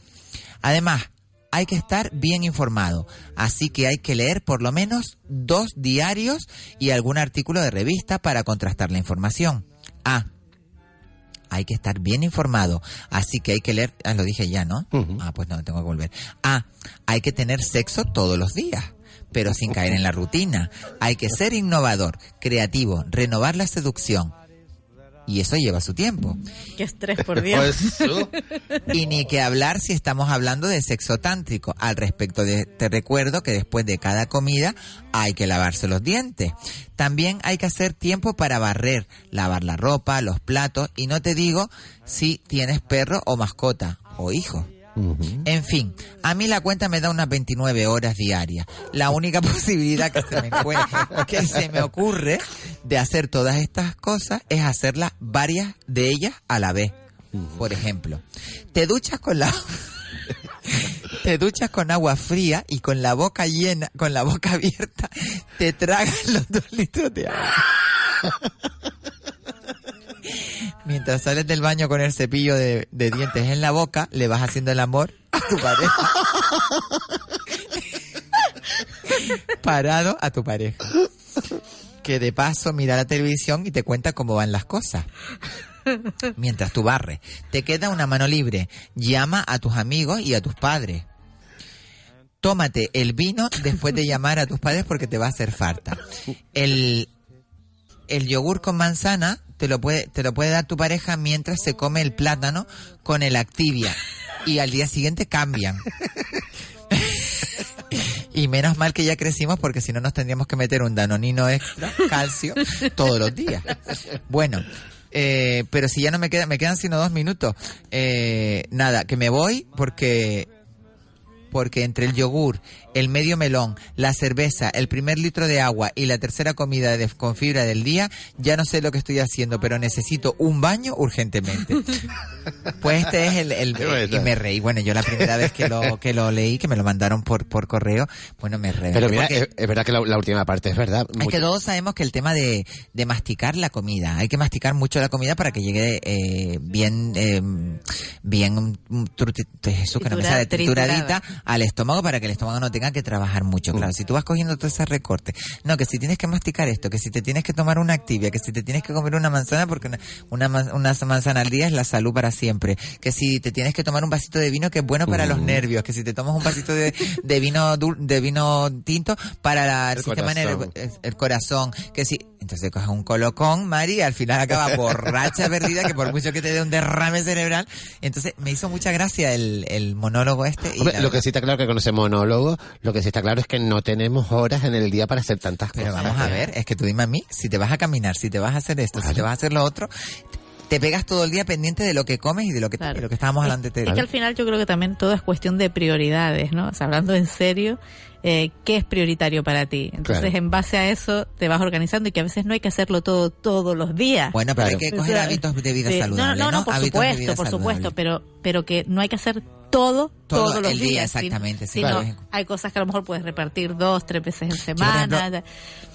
Además, hay que estar bien informado, así que hay que leer por lo menos dos diarios y algún artículo de revista para contrastar la información. Ah, hay que estar bien informado, así que hay que leer, ah, lo dije ya, ¿no? Ah, pues no, tengo que volver. Ah, hay que tener sexo todos los días, pero sin caer en la rutina. Hay que ser innovador, creativo, renovar la seducción. Y eso lleva su tiempo. Qué estrés, por Dios. (laughs) Y ni que hablar si estamos hablando de sexo tántrico. Al respecto, de, te recuerdo que después de cada comida hay que lavarse los dientes. También hay que hacer tiempo para barrer, lavar la ropa, los platos y no te digo si tienes perro o mascota o hijo. En fin, a mí la cuenta me da unas 29 horas diarias. La única (laughs) posibilidad que se me, encuentra- (laughs) que se me ocurre de hacer todas estas cosas es hacerlas varias de ellas a la vez. Por ejemplo, te duchas con la (laughs) te duchas con agua fría y con la boca llena, con la boca abierta, te tragas los dos litros de agua. Mientras sales del baño con el cepillo de, dientes en la boca, le vas haciendo el amor a tu pareja. Parado a tu pareja. Que de paso mira la televisión y te cuenta cómo van las cosas. Mientras tú barres. Te queda una mano libre. Llama a tus amigos y a tus padres. Tómate el vino después de llamar a tus padres porque te va a hacer falta. El yogur con manzana te lo puede te lo puede dar tu pareja mientras se come el plátano con el Activia y al día siguiente cambian. (laughs) y menos mal que ya crecimos porque si no nos tendríamos que meter un danonino extra calcio todos los días. Bueno, eh, pero si ya no me queda, me quedan sino dos minutos. Eh, nada, que me voy porque porque entre el yogur, el medio melón, la cerveza, el primer litro de agua y la tercera comida de- con fibra del día, ya no sé lo que estoy haciendo, pero necesito un baño urgentemente. (laughs) Pues este es el, y me reí. Bueno, yo la primera vez que lo que lo leí, que me lo mandaron por por correo, bueno, me reí. Pero mira, es, es verdad que la, la última parte es verdad. es Mucho- que todos sabemos que el tema de, de masticar la comida, hay que masticar mucho la comida para que llegue eh, bien, eh, bien mm, truti- eso que no me Tritura- sale, trituradita al estómago para que el estómago no tenga que trabajar mucho. Claro, si tú vas cogiendo todo ese recorte, no, que si tienes que masticar esto, que si te tienes que tomar una activia, que si te tienes que comer una manzana, porque una, una, una manzana al día es la salud para siempre, que si te tienes que tomar un vasito de vino que es bueno para los nervios, que si te tomas un vasito de, de vino dul- de vino tinto para la- el, El sistema corazón. nervioso el, el corazón, que si entonces coges un colocón, Mari, al final acaba (laughs) borracha perdida, que por mucho que te dé un derrame cerebral. Entonces me hizo mucha gracia el, el monólogo este. Y Hombre, la lo que sí está claro que con ese monólogo, lo que sí está claro es que no tenemos horas en el día para hacer tantas Pero cosas. vamos a ver, es que tú dime a mí, si te vas a caminar, si te vas a hacer esto, si te vas a hacer lo otro, te pegas todo el día pendiente de lo que comes y de lo que, de lo que estábamos hablando de Es que al final yo creo que también todo es cuestión de prioridades, ¿no? O sea, hablando en serio, eh, ¿qué es prioritario para ti? Entonces, Claro. en base a eso, te vas organizando y que a veces no hay que hacerlo todo todos los días. Bueno, pero hay que O coger sea, hábitos de vida sí, saludable, No, no, no, ¿no? por Hábitos supuesto, por saludable. supuesto, pero, pero que no hay que hacer todo, Todo todos los el día, días. sino- exactamente, sí, claro. hay cosas que a lo mejor puedes repartir dos, tres veces en semana. ejemplo,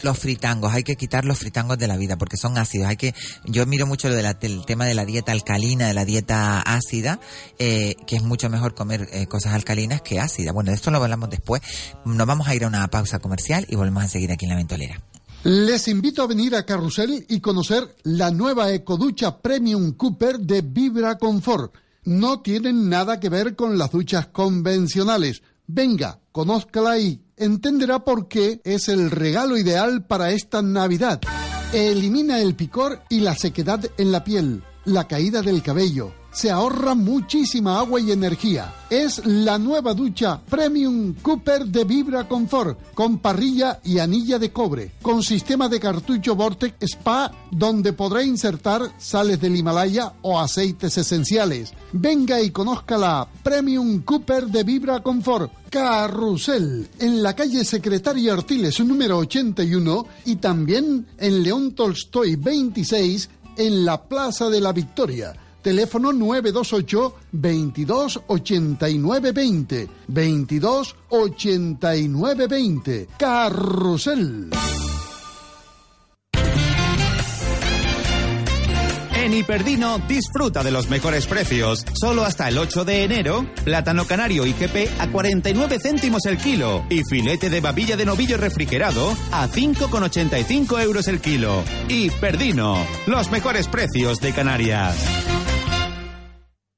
Los fritangos, hay que quitar los fritangos de la vida porque son ácidos. Hay que, yo miro mucho lo de del tema de la dieta alcalina, de la dieta ácida, eh, que es mucho mejor comer eh, cosas alcalinas que ácidas. Bueno, de esto lo hablamos después. Nos vamos a ir a una pausa comercial y volvemos a seguir aquí en la ventolera. Les invito a venir a Carrusel y conocer la nueva ecoducha Premium Cooper de Vibra Confort. No tienen nada que ver con las duchas convencionales. Venga, conózcala y entenderá por qué es el regalo ideal para esta Navidad. Elimina el picor y la sequedad en la piel, la caída del cabello. Se ahorra muchísima agua y energía. Es la nueva ducha Premium Cooper de Vibra Confort, con parrilla y anilla de cobre, con sistema de cartucho Vortex Spa, donde podrá insertar sales del Himalaya o aceites esenciales. Venga y conozca la Premium Cooper de Vibra Confort. Carrusel, en la calle Secretaria Artiles número 81 y también en León Tolstoy 26 en la Plaza de la Victoria. Teléfono 928 22 89 20 22 89 20. Carrusel. En Hiperdino disfruta de los mejores precios. Solo hasta el 8 de enero, plátano canario IGP a 49 céntimos el kilo y filete de babilla de novillo refrigerado a 5,85 euros el kilo. Hiperdino, los mejores precios de Canarias.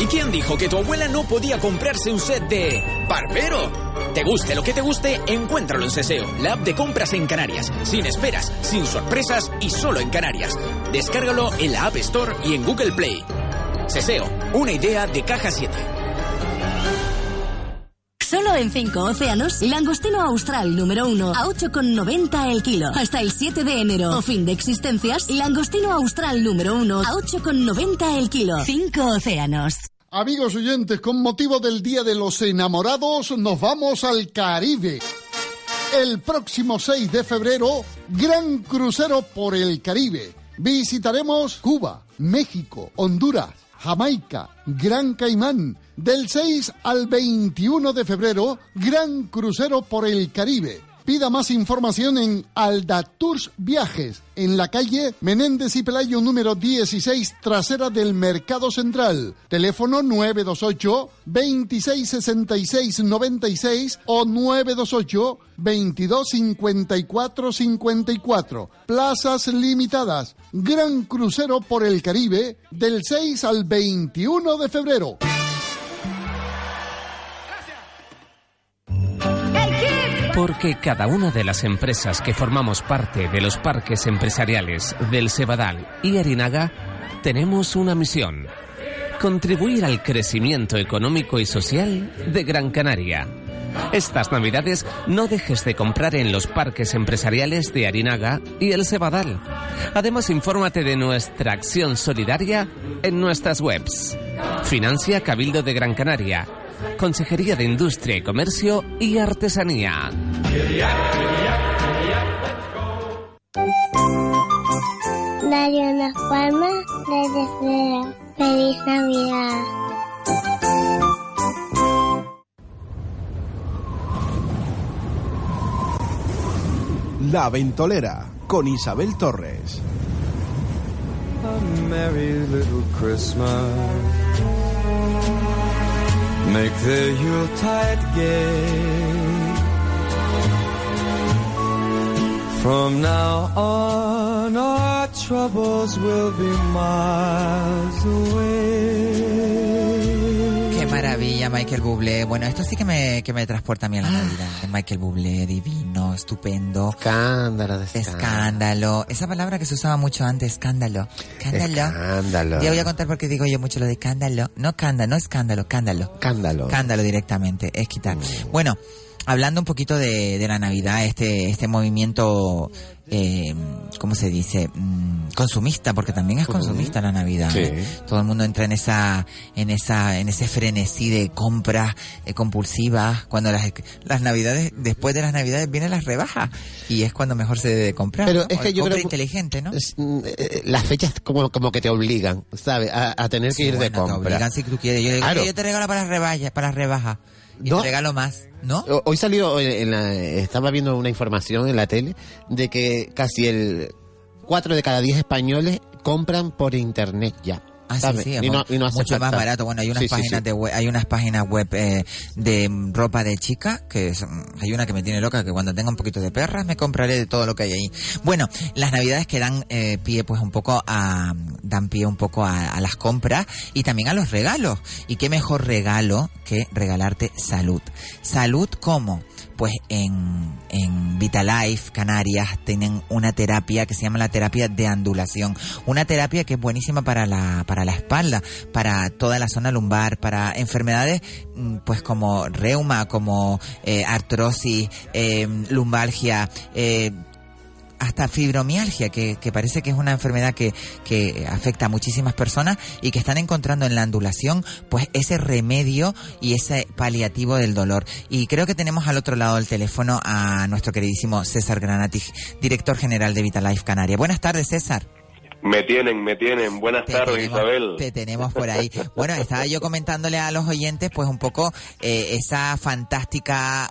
¿Y quién dijo que tu abuela no podía comprarse un set de barbero? Te guste lo que te guste, encuéntralo en Seseo, la app de compras en Canarias. Sin esperas, sin sorpresas y solo en Canarias. Descárgalo en la App Store y en Google Play. Seseo, una idea de Caja 7. Solo en 5 océanos, langostino austral número 1 a 8,90 el kilo. Hasta el 7 de enero. O fin de existencias, langostino austral número 1 a 8,90 el kilo. 5 océanos. Amigos oyentes, con motivo del Día de los Enamorados, nos vamos al Caribe. El próximo 6 de febrero, gran crucero por el Caribe. Visitaremos Cuba, México, Honduras, Jamaica, Gran Caimán. Del 6 al 21 de febrero, gran crucero por el Caribe. Pida más información en Alda Tours Viajes, en la calle Menéndez y Pelayo número 16, trasera del Mercado Central. Teléfono 928 2666 96 o 928 2254 54. Plazas limitadas. Gran crucero por el Caribe del 6 al 21 de febrero. Porque cada una de las empresas que formamos parte de los parques empresariales del Cebadal y Arinaga tenemos una misión. Contribuir al crecimiento económico y social de Gran Canaria. Estas navidades no dejes de comprar en los parques empresariales de Arinaga y el Cebadal. Además, infórmate de nuestra acción solidaria en nuestras webs. Financia Cabildo de Gran Canaria. Consejería de Industria y Comercio y Artesanía. Radio Las Palmas les desea feliz Navidad. La Ventolera con Isabel Torres. A merry little Christmas. Make the Yuletide gay. From now on, our troubles will be miles away. Qué maravilla, Michael Bublé. Bueno, esto sí que me, que me transporta a mí a la Navidad. Michael Bublé, divino, estupendo. Escándalo, de Escándalo. Esa palabra que se usaba mucho antes, escándalo. Escándalo. Escándalo. Ya voy a contar por qué digo yo mucho lo de escándalo. No escándalo, no escándalo, escándalo. Escándalo. Escándalo directamente, es quitar. Bueno, hablando un poquito de, de la Navidad, este, este movimiento, eh, ¿cómo se dice? Mm, consumista, porque también es consumista la Navidad. Sí. ¿eh? Todo el mundo entra en esa, en esa, en ese frenesí de compras eh, compulsivas. Cuando las, las Navidades, después de las Navidades vienen las rebajas y es cuando mejor se debe de comprar. Pero ¿no? es que O yo compra creo- inteligente, ¿no? Es, mm, eh, las fechas como, como que te obligan, ¿sabes? A, a tener que Sí, ir de bueno, te compra. obligan si tú quieres. Yo Claro. "Oye, yo te regalo para las rebajas, para las rebajas. Y No. te regalo más, ¿no? Hoy salió, en en la, estaba viendo una información en la tele de que casi el 4 de cada 10 españoles compran por internet ya. Ah, sí, sí, y no, y no hace mucho más barato. Bueno, hay unas Sí, páginas de web, hay unas páginas web eh, de ropa de chica que son- hay una que me tiene loca que cuando tenga un poquito de perras me compraré de todo lo que hay ahí. Bueno, las navidades que dan eh, pie pues un poco a dan pie un poco a, a las compras y también a los regalos. Y qué mejor regalo que regalarte salud. Salud cómo? Pues en, en Vitalife, Canarias, tienen una terapia que se llama la terapia de andulación. Una terapia que es buenísima para la, para la espalda, para toda la zona lumbar, para enfermedades mm, pues como reuma, como eh, artrosis, eh, lumbalgia, eh, hasta fibromialgia, que, que parece que es una enfermedad que, que afecta a muchísimas personas y que están encontrando en la andulación pues ese remedio y ese paliativo del dolor. Y creo que tenemos al otro lado del teléfono a nuestro queridísimo César Granati, director general de Vitalife Canaria. Buenas tardes, César. Me tienen, me tienen. Buenas tardes, tenemos- Isabel. Te tenemos por ahí. Bueno, estaba yo comentándole a los oyentes, pues un poco eh, esa fantástica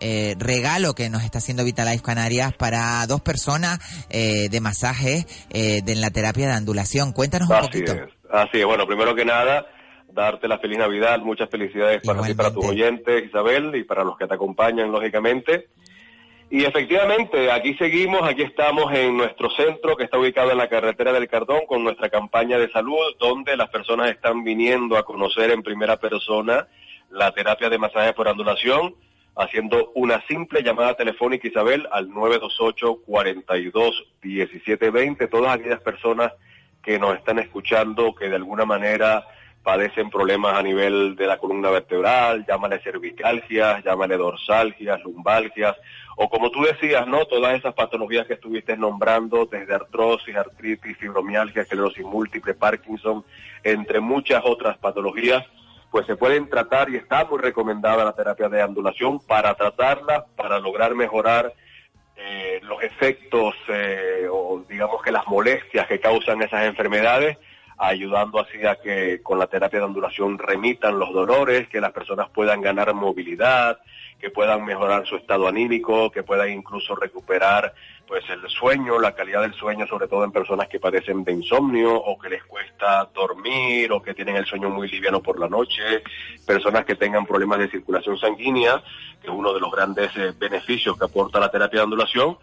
eh, regalo que nos está haciendo Vitalife Canarias para dos personas eh, de masaje eh, de la terapia de andulación. Cuéntanos un Así poquito. es. Así es. Bueno, primero que nada, darte la feliz Navidad, muchas felicidades para ti, para tus oyentes, Isabel, y para los que te acompañan, lógicamente. Y efectivamente, aquí seguimos, aquí estamos en nuestro centro que está ubicado en la carretera del Cardón con nuestra campaña de salud, donde las personas están viniendo a conocer en primera persona la terapia de masaje por andulación, haciendo una simple llamada telefónica, Isabel, al 928-42-1720. Todas aquellas personas que nos están escuchando que de alguna manera padecen problemas a nivel de la columna vertebral, llámale cervicalgias, llámale dorsalgias, lumbalgias, o como tú decías, ¿no? Todas esas patologías que estuviste nombrando, desde artrosis, artritis, fibromialgia, esclerosis múltiple, Parkinson, entre muchas otras patologías, pues se pueden tratar y está muy recomendada la terapia de andulación para tratarla, para lograr mejorar eh, los efectos eh, o digamos que las molestias que causan esas enfermedades, ayudando así a que con la terapia de ondulación remitan los dolores, que las personas puedan ganar movilidad, que puedan mejorar su estado anímico, que puedan incluso recuperar pues el sueño, la calidad del sueño, sobre todo en personas que padecen de insomnio o que les cuesta dormir o que tienen el sueño muy liviano por la noche, personas que tengan problemas de circulación sanguínea, que es uno de los grandes eh, beneficios que aporta la terapia de ondulación,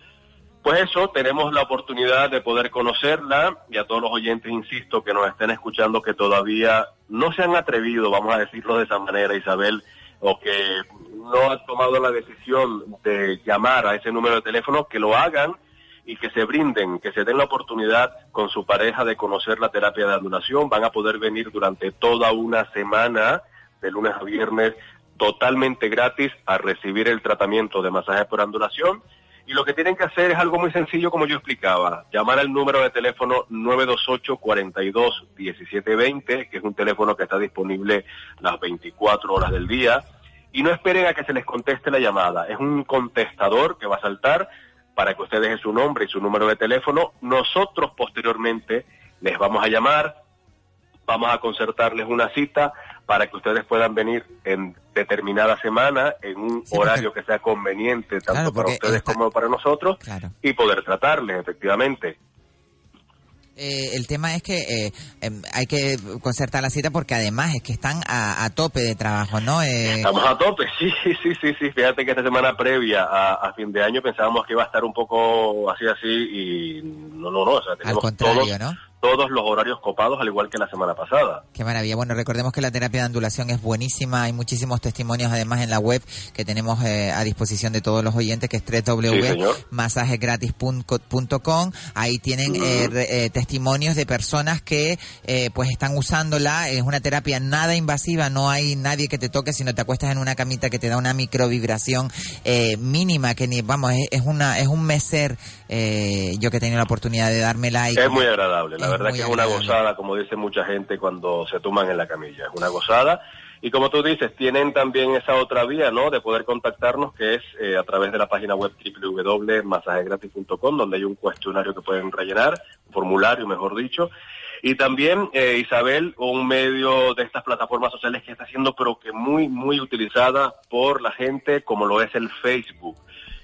pues eso, tenemos la oportunidad de poder conocerla y a todos los oyentes, insisto, que nos estén escuchando que todavía no se han atrevido, vamos a decirlo de esa manera, Isabel, o que no han tomado la decisión de llamar a ese número de teléfono, que lo hagan y que se brinden, que se den la oportunidad con su pareja de conocer la terapia de andulación. Van a poder venir durante toda una semana, de lunes a viernes, totalmente gratis a recibir el tratamiento de masaje por andulación. Y lo que tienen que hacer es algo muy sencillo, como yo explicaba. Llamar al número de teléfono 928-42-1720, que es un teléfono que está disponible las 24 horas del día. Y no esperen a que se les conteste la llamada. Es un contestador que va a saltar para que usted deje su nombre y su número de teléfono. Nosotros posteriormente les vamos a llamar, vamos a concertarles una cita para que ustedes puedan venir en determinada semana, en un horario que sea conveniente tanto Claro, para ustedes como para nosotros Claro. y poder tratarles efectivamente. Eh, el tema es que eh, em, hay que concertar la cita porque además es que están a, a tope de trabajo, ¿no? Eh, Estamos a tope, (laughs) sí, sí, sí, sí. Fíjate que esta semana previa a, a fin de año pensábamos que iba a estar un poco así, así y no, no, no. O sea, al contrario, todos, ¿no? Todos los horarios copados al igual que la semana pasada. Qué maravilla. Bueno, recordemos que la terapia de ondulación es buenísima. Hay muchísimos testimonios además en la web que tenemos eh, a disposición de todos los oyentes, que es señor. www.masajesgratis.com. Ahí tienen eh, re- eh, testimonios de personas que eh, pues están usándola. Es una terapia nada invasiva, no hay nadie que te toque, sino te acuestas en una camita que te da una microvibración eh, mínima, que ni, vamos, es, es una es un meser. eh, yo que he tenido la oportunidad de dármela y Es muy agradable, la Es verdad que es una agradable. gozada, como dice mucha gente cuando se tuman en la camilla, es una gozada. Y como tú dices, tienen también esa otra vía, ¿no? De poder contactarnos, que es eh, a través de la página web www.masajegratis.com, donde hay un cuestionario que pueden rellenar, un formulario, mejor dicho. Y también, eh, Isabel, un medio de estas plataformas sociales que está siendo, pero que muy, muy utilizada por la gente, como lo es el Facebook.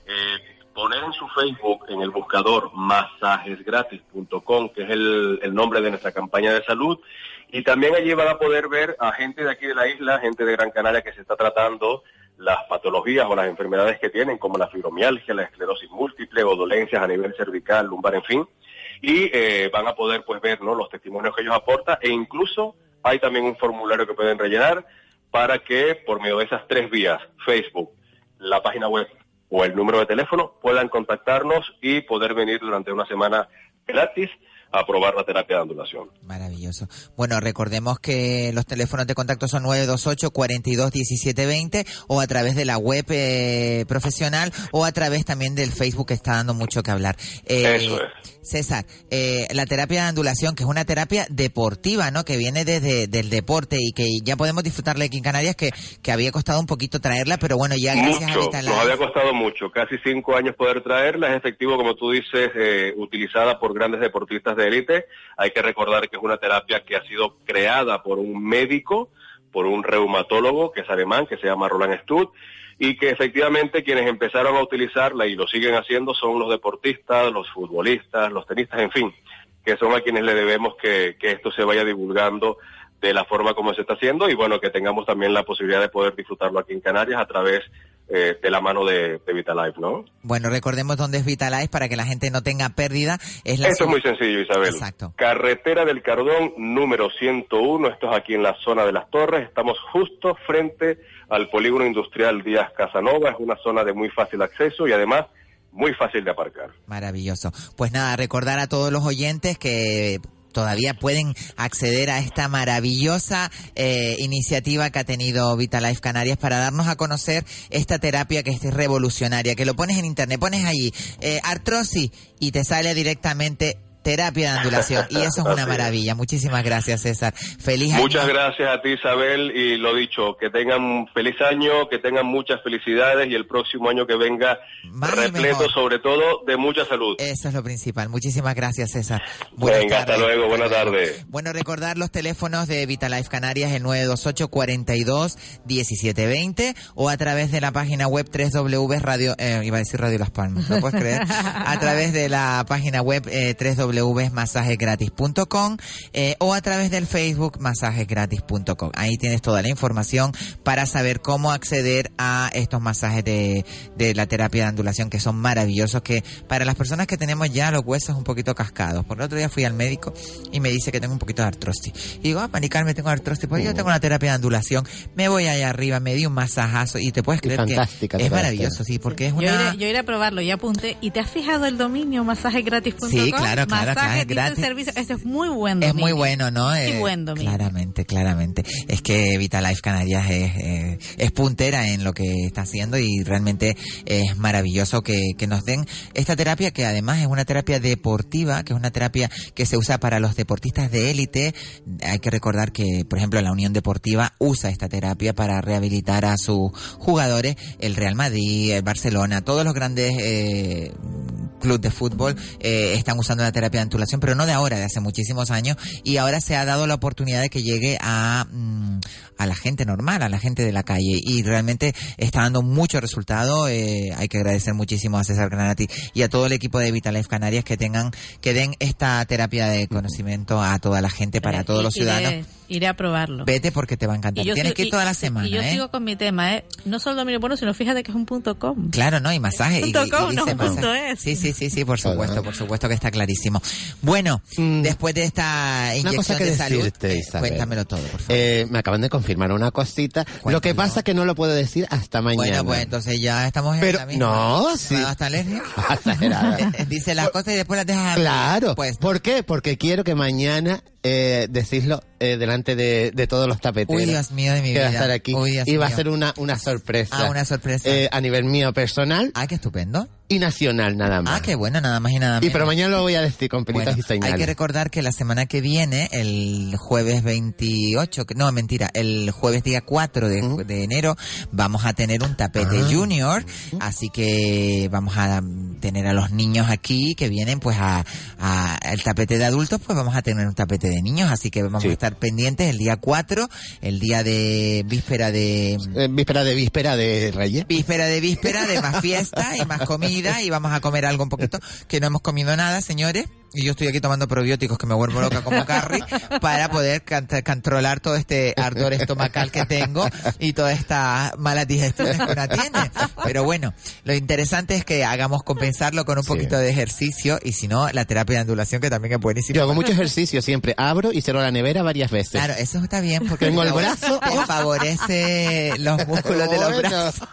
Eh, poner en su Facebook, en el buscador massajesgratis.com, que es el, el nombre de nuestra campaña de salud, y también allí van a poder ver a gente de aquí de la isla, gente de Gran Canaria que se está tratando las patologías o las enfermedades que tienen, como la fibromialgia, la esclerosis múltiple o dolencias a nivel cervical, lumbar, en fin. Y eh, van a poder pues ver ¿no? los testimonios que ellos aportan e incluso hay también un formulario que pueden rellenar para que por medio de esas tres vías, Facebook, la página web o el número de teléfono, puedan contactarnos y poder venir durante una semana gratis a probar la terapia de ondulación. Maravilloso. Bueno, recordemos que los teléfonos de contacto son 928 42 17 20 o a través de la web eh, profesional o a través también del Facebook que está dando mucho que hablar. Eh, Eso es. César, eh, la terapia de ondulación, que es una terapia deportiva, ¿no? Que viene desde del deporte y que ya podemos disfrutarla aquí en Canarias, que, que había costado un poquito traerla, pero bueno, ya gracias a Mucho, Vitalife- nos había costado mucho, casi cinco años poder traerla, es efectivo, como tú dices, eh, utilizada por grandes deportistas de élite. Hay que recordar que es una terapia que ha sido creada por un médico, por un reumatólogo que es alemán, que se llama Roland Stutt, y que efectivamente quienes empezaron a utilizarla y lo siguen haciendo son los deportistas, los futbolistas, los tenistas, en fin, que son a quienes le debemos que, que esto se vaya divulgando de la forma como se está haciendo y bueno, que tengamos también la posibilidad de poder disfrutarlo aquí en Canarias a través eh, de la mano de, de Vitalife, ¿no? Bueno, recordemos dónde es Vitalife para que la gente no tenga pérdida. Es la Esto es muy sencillo, Isabel. Exacto. Carretera del Cardón, número 101. Esto es aquí en la zona de las Torres. Estamos justo frente al polígono industrial Díaz Casanova. Es una zona de muy fácil acceso y además muy fácil de aparcar. Maravilloso. Pues nada, recordar a todos los oyentes que todavía pueden acceder a esta maravillosa eh, iniciativa que ha tenido Vitalife Canarias para darnos a conocer esta terapia que es revolucionaria, que lo pones en internet, pones allí eh, artrosis y te sale directamente terapia de ondulación y eso es (laughs) una maravilla. Muchísimas gracias, César. Feliz año. Muchas gracias a ti, Isabel, y lo dicho, que tengan un feliz año, que tengan muchas felicidades y el próximo año que venga repleto, mejor. sobre todo, de mucha salud. Eso es lo principal. Muchísimas gracias, César. Buenas Venga, hasta luego, buenas tardes. Bueno, recordar los teléfonos de Vitalife Canarias, el 928 42 1720 o a través de la página web www.radio, eh, iba a decir Radio Las Palmas, ¿lo puedes creer? (laughs) A través de la página web eh, www.masajesgratis.com eh, o a través del Facebook masajesgratis.com. Ahí tienes toda la información para saber cómo acceder a estos masajes de, de la terapia de ondulación que son maravillosos, que para las personas que tenemos ya los huesos un poquito cascados. Por el otro día fui al médico y me dice que tengo un poquito de artrosis. Y digo, ah, Mari Carmen, tengo artrosis, pues yo tengo una terapia de ondulación. Me voy allá arriba, me di un masajazo y te puedes creer fantástica que es maravilloso, sí, porque es Yo una... iré, yo iré a probarlo, ya apunté. ¿Y te has fijado el dominio masajesgratis.com? Sí, claro, claro, Masajes, claro, servicio. Ese es muy buen Es muy bueno, ¿no? Muy Eh, buen dominio. Claramente, claramente. Es que Vitalife Canarias es, eh, es puntera en lo que está haciendo y realmente es maravilloso que, que nos den esta terapia que además es una terapia deportiva, que es una terapia que se usa para los deportistas de élite. Hay que recordar que, por ejemplo, la Unión Deportiva usa esta terapia para rehabilitar a sus jugadores, el Real Madrid, el Barcelona, todos los grandes eh, club de fútbol eh, están usando la terapia de antulación, pero no de ahora, de hace muchísimos años, y ahora se ha dado la oportunidad de que llegue a, mm, a la gente normal, a la gente de la calle, y realmente está dando mucho resultado. eh, hay que agradecer muchísimo a César Granati y a todo el equipo de Vitalife Canarias que tengan, que den esta terapia de conocimiento a toda la gente, para todos los ciudadanos. Iré a probarlo. Vete porque te va a encantar. Y Tienes sigo- que ir y- toda la semana, Y yo ¿eh? sigo con mi tema, ¿eh? No solo dominio bueno, sino fíjate que es un punto com. Claro, ¿no? Y masaje. y- Punto y com, dice no, masaje. punto es. Sí, sí, sí, sí, por supuesto, por supuesto que está clarísimo. Bueno, después de esta Mm. Una inyección cosa que de salud, decirte, eh, Isabel. cuéntamelo todo, por favor. Eh, me acaban de confirmar una cosita. Lo que pasa es que no lo puedo decir hasta mañana. Bueno, pues entonces ya estamos en Pero, la misma. no, sí. ¿Hasta alergia? (laughs) Exagerada. (laughs) Dice las cosas y después las dejas. Claro. Pues, ¿Por qué? Porque quiero que mañana eh, decirlo eh, delante de, de todos los tapeteros. Uy, Dios mío de mi que va a vida. estar aquí. Uy, Dios y va a ser una, una sorpresa. Ah, una sorpresa. Eh, a nivel mío personal. Ah, qué estupendo. Y nacional nada más. Ah, qué bueno, nada más y nada Y menos. pero mañana lo voy a decir con pelitas Bueno, y señales. hay que recordar que la semana que viene, el jueves 28, que- no, mentira, el jueves día 4 de, de enero, vamos a tener un tapete Ah. junior, así que vamos a tener a los niños aquí que vienen pues a, a el tapete de adultos, pues vamos a tener un tapete de niños, así que vamos a estar pendientes el día 4, el día de víspera de... Eh, víspera de víspera de Reyes. Víspera de víspera, de más fiesta y más comida y vamos a comer algo un poquito que no hemos comido nada, señores. Y yo estoy aquí tomando probióticos que me vuelvo loca como Carrie (laughs) para poder controlar todo este ardor estomacal que tengo y todas estas malas digestiones que una tiene. Pero bueno, lo interesante es que hagamos compensarlo con un poquito de ejercicio y si no, la terapia de ondulación que también es buenísima. Yo hago mucho ejercicio siempre. Abro y cierro la nevera varias veces. Claro, eso está bien porque Tengo el brazo. te favorece los músculos de los brazos.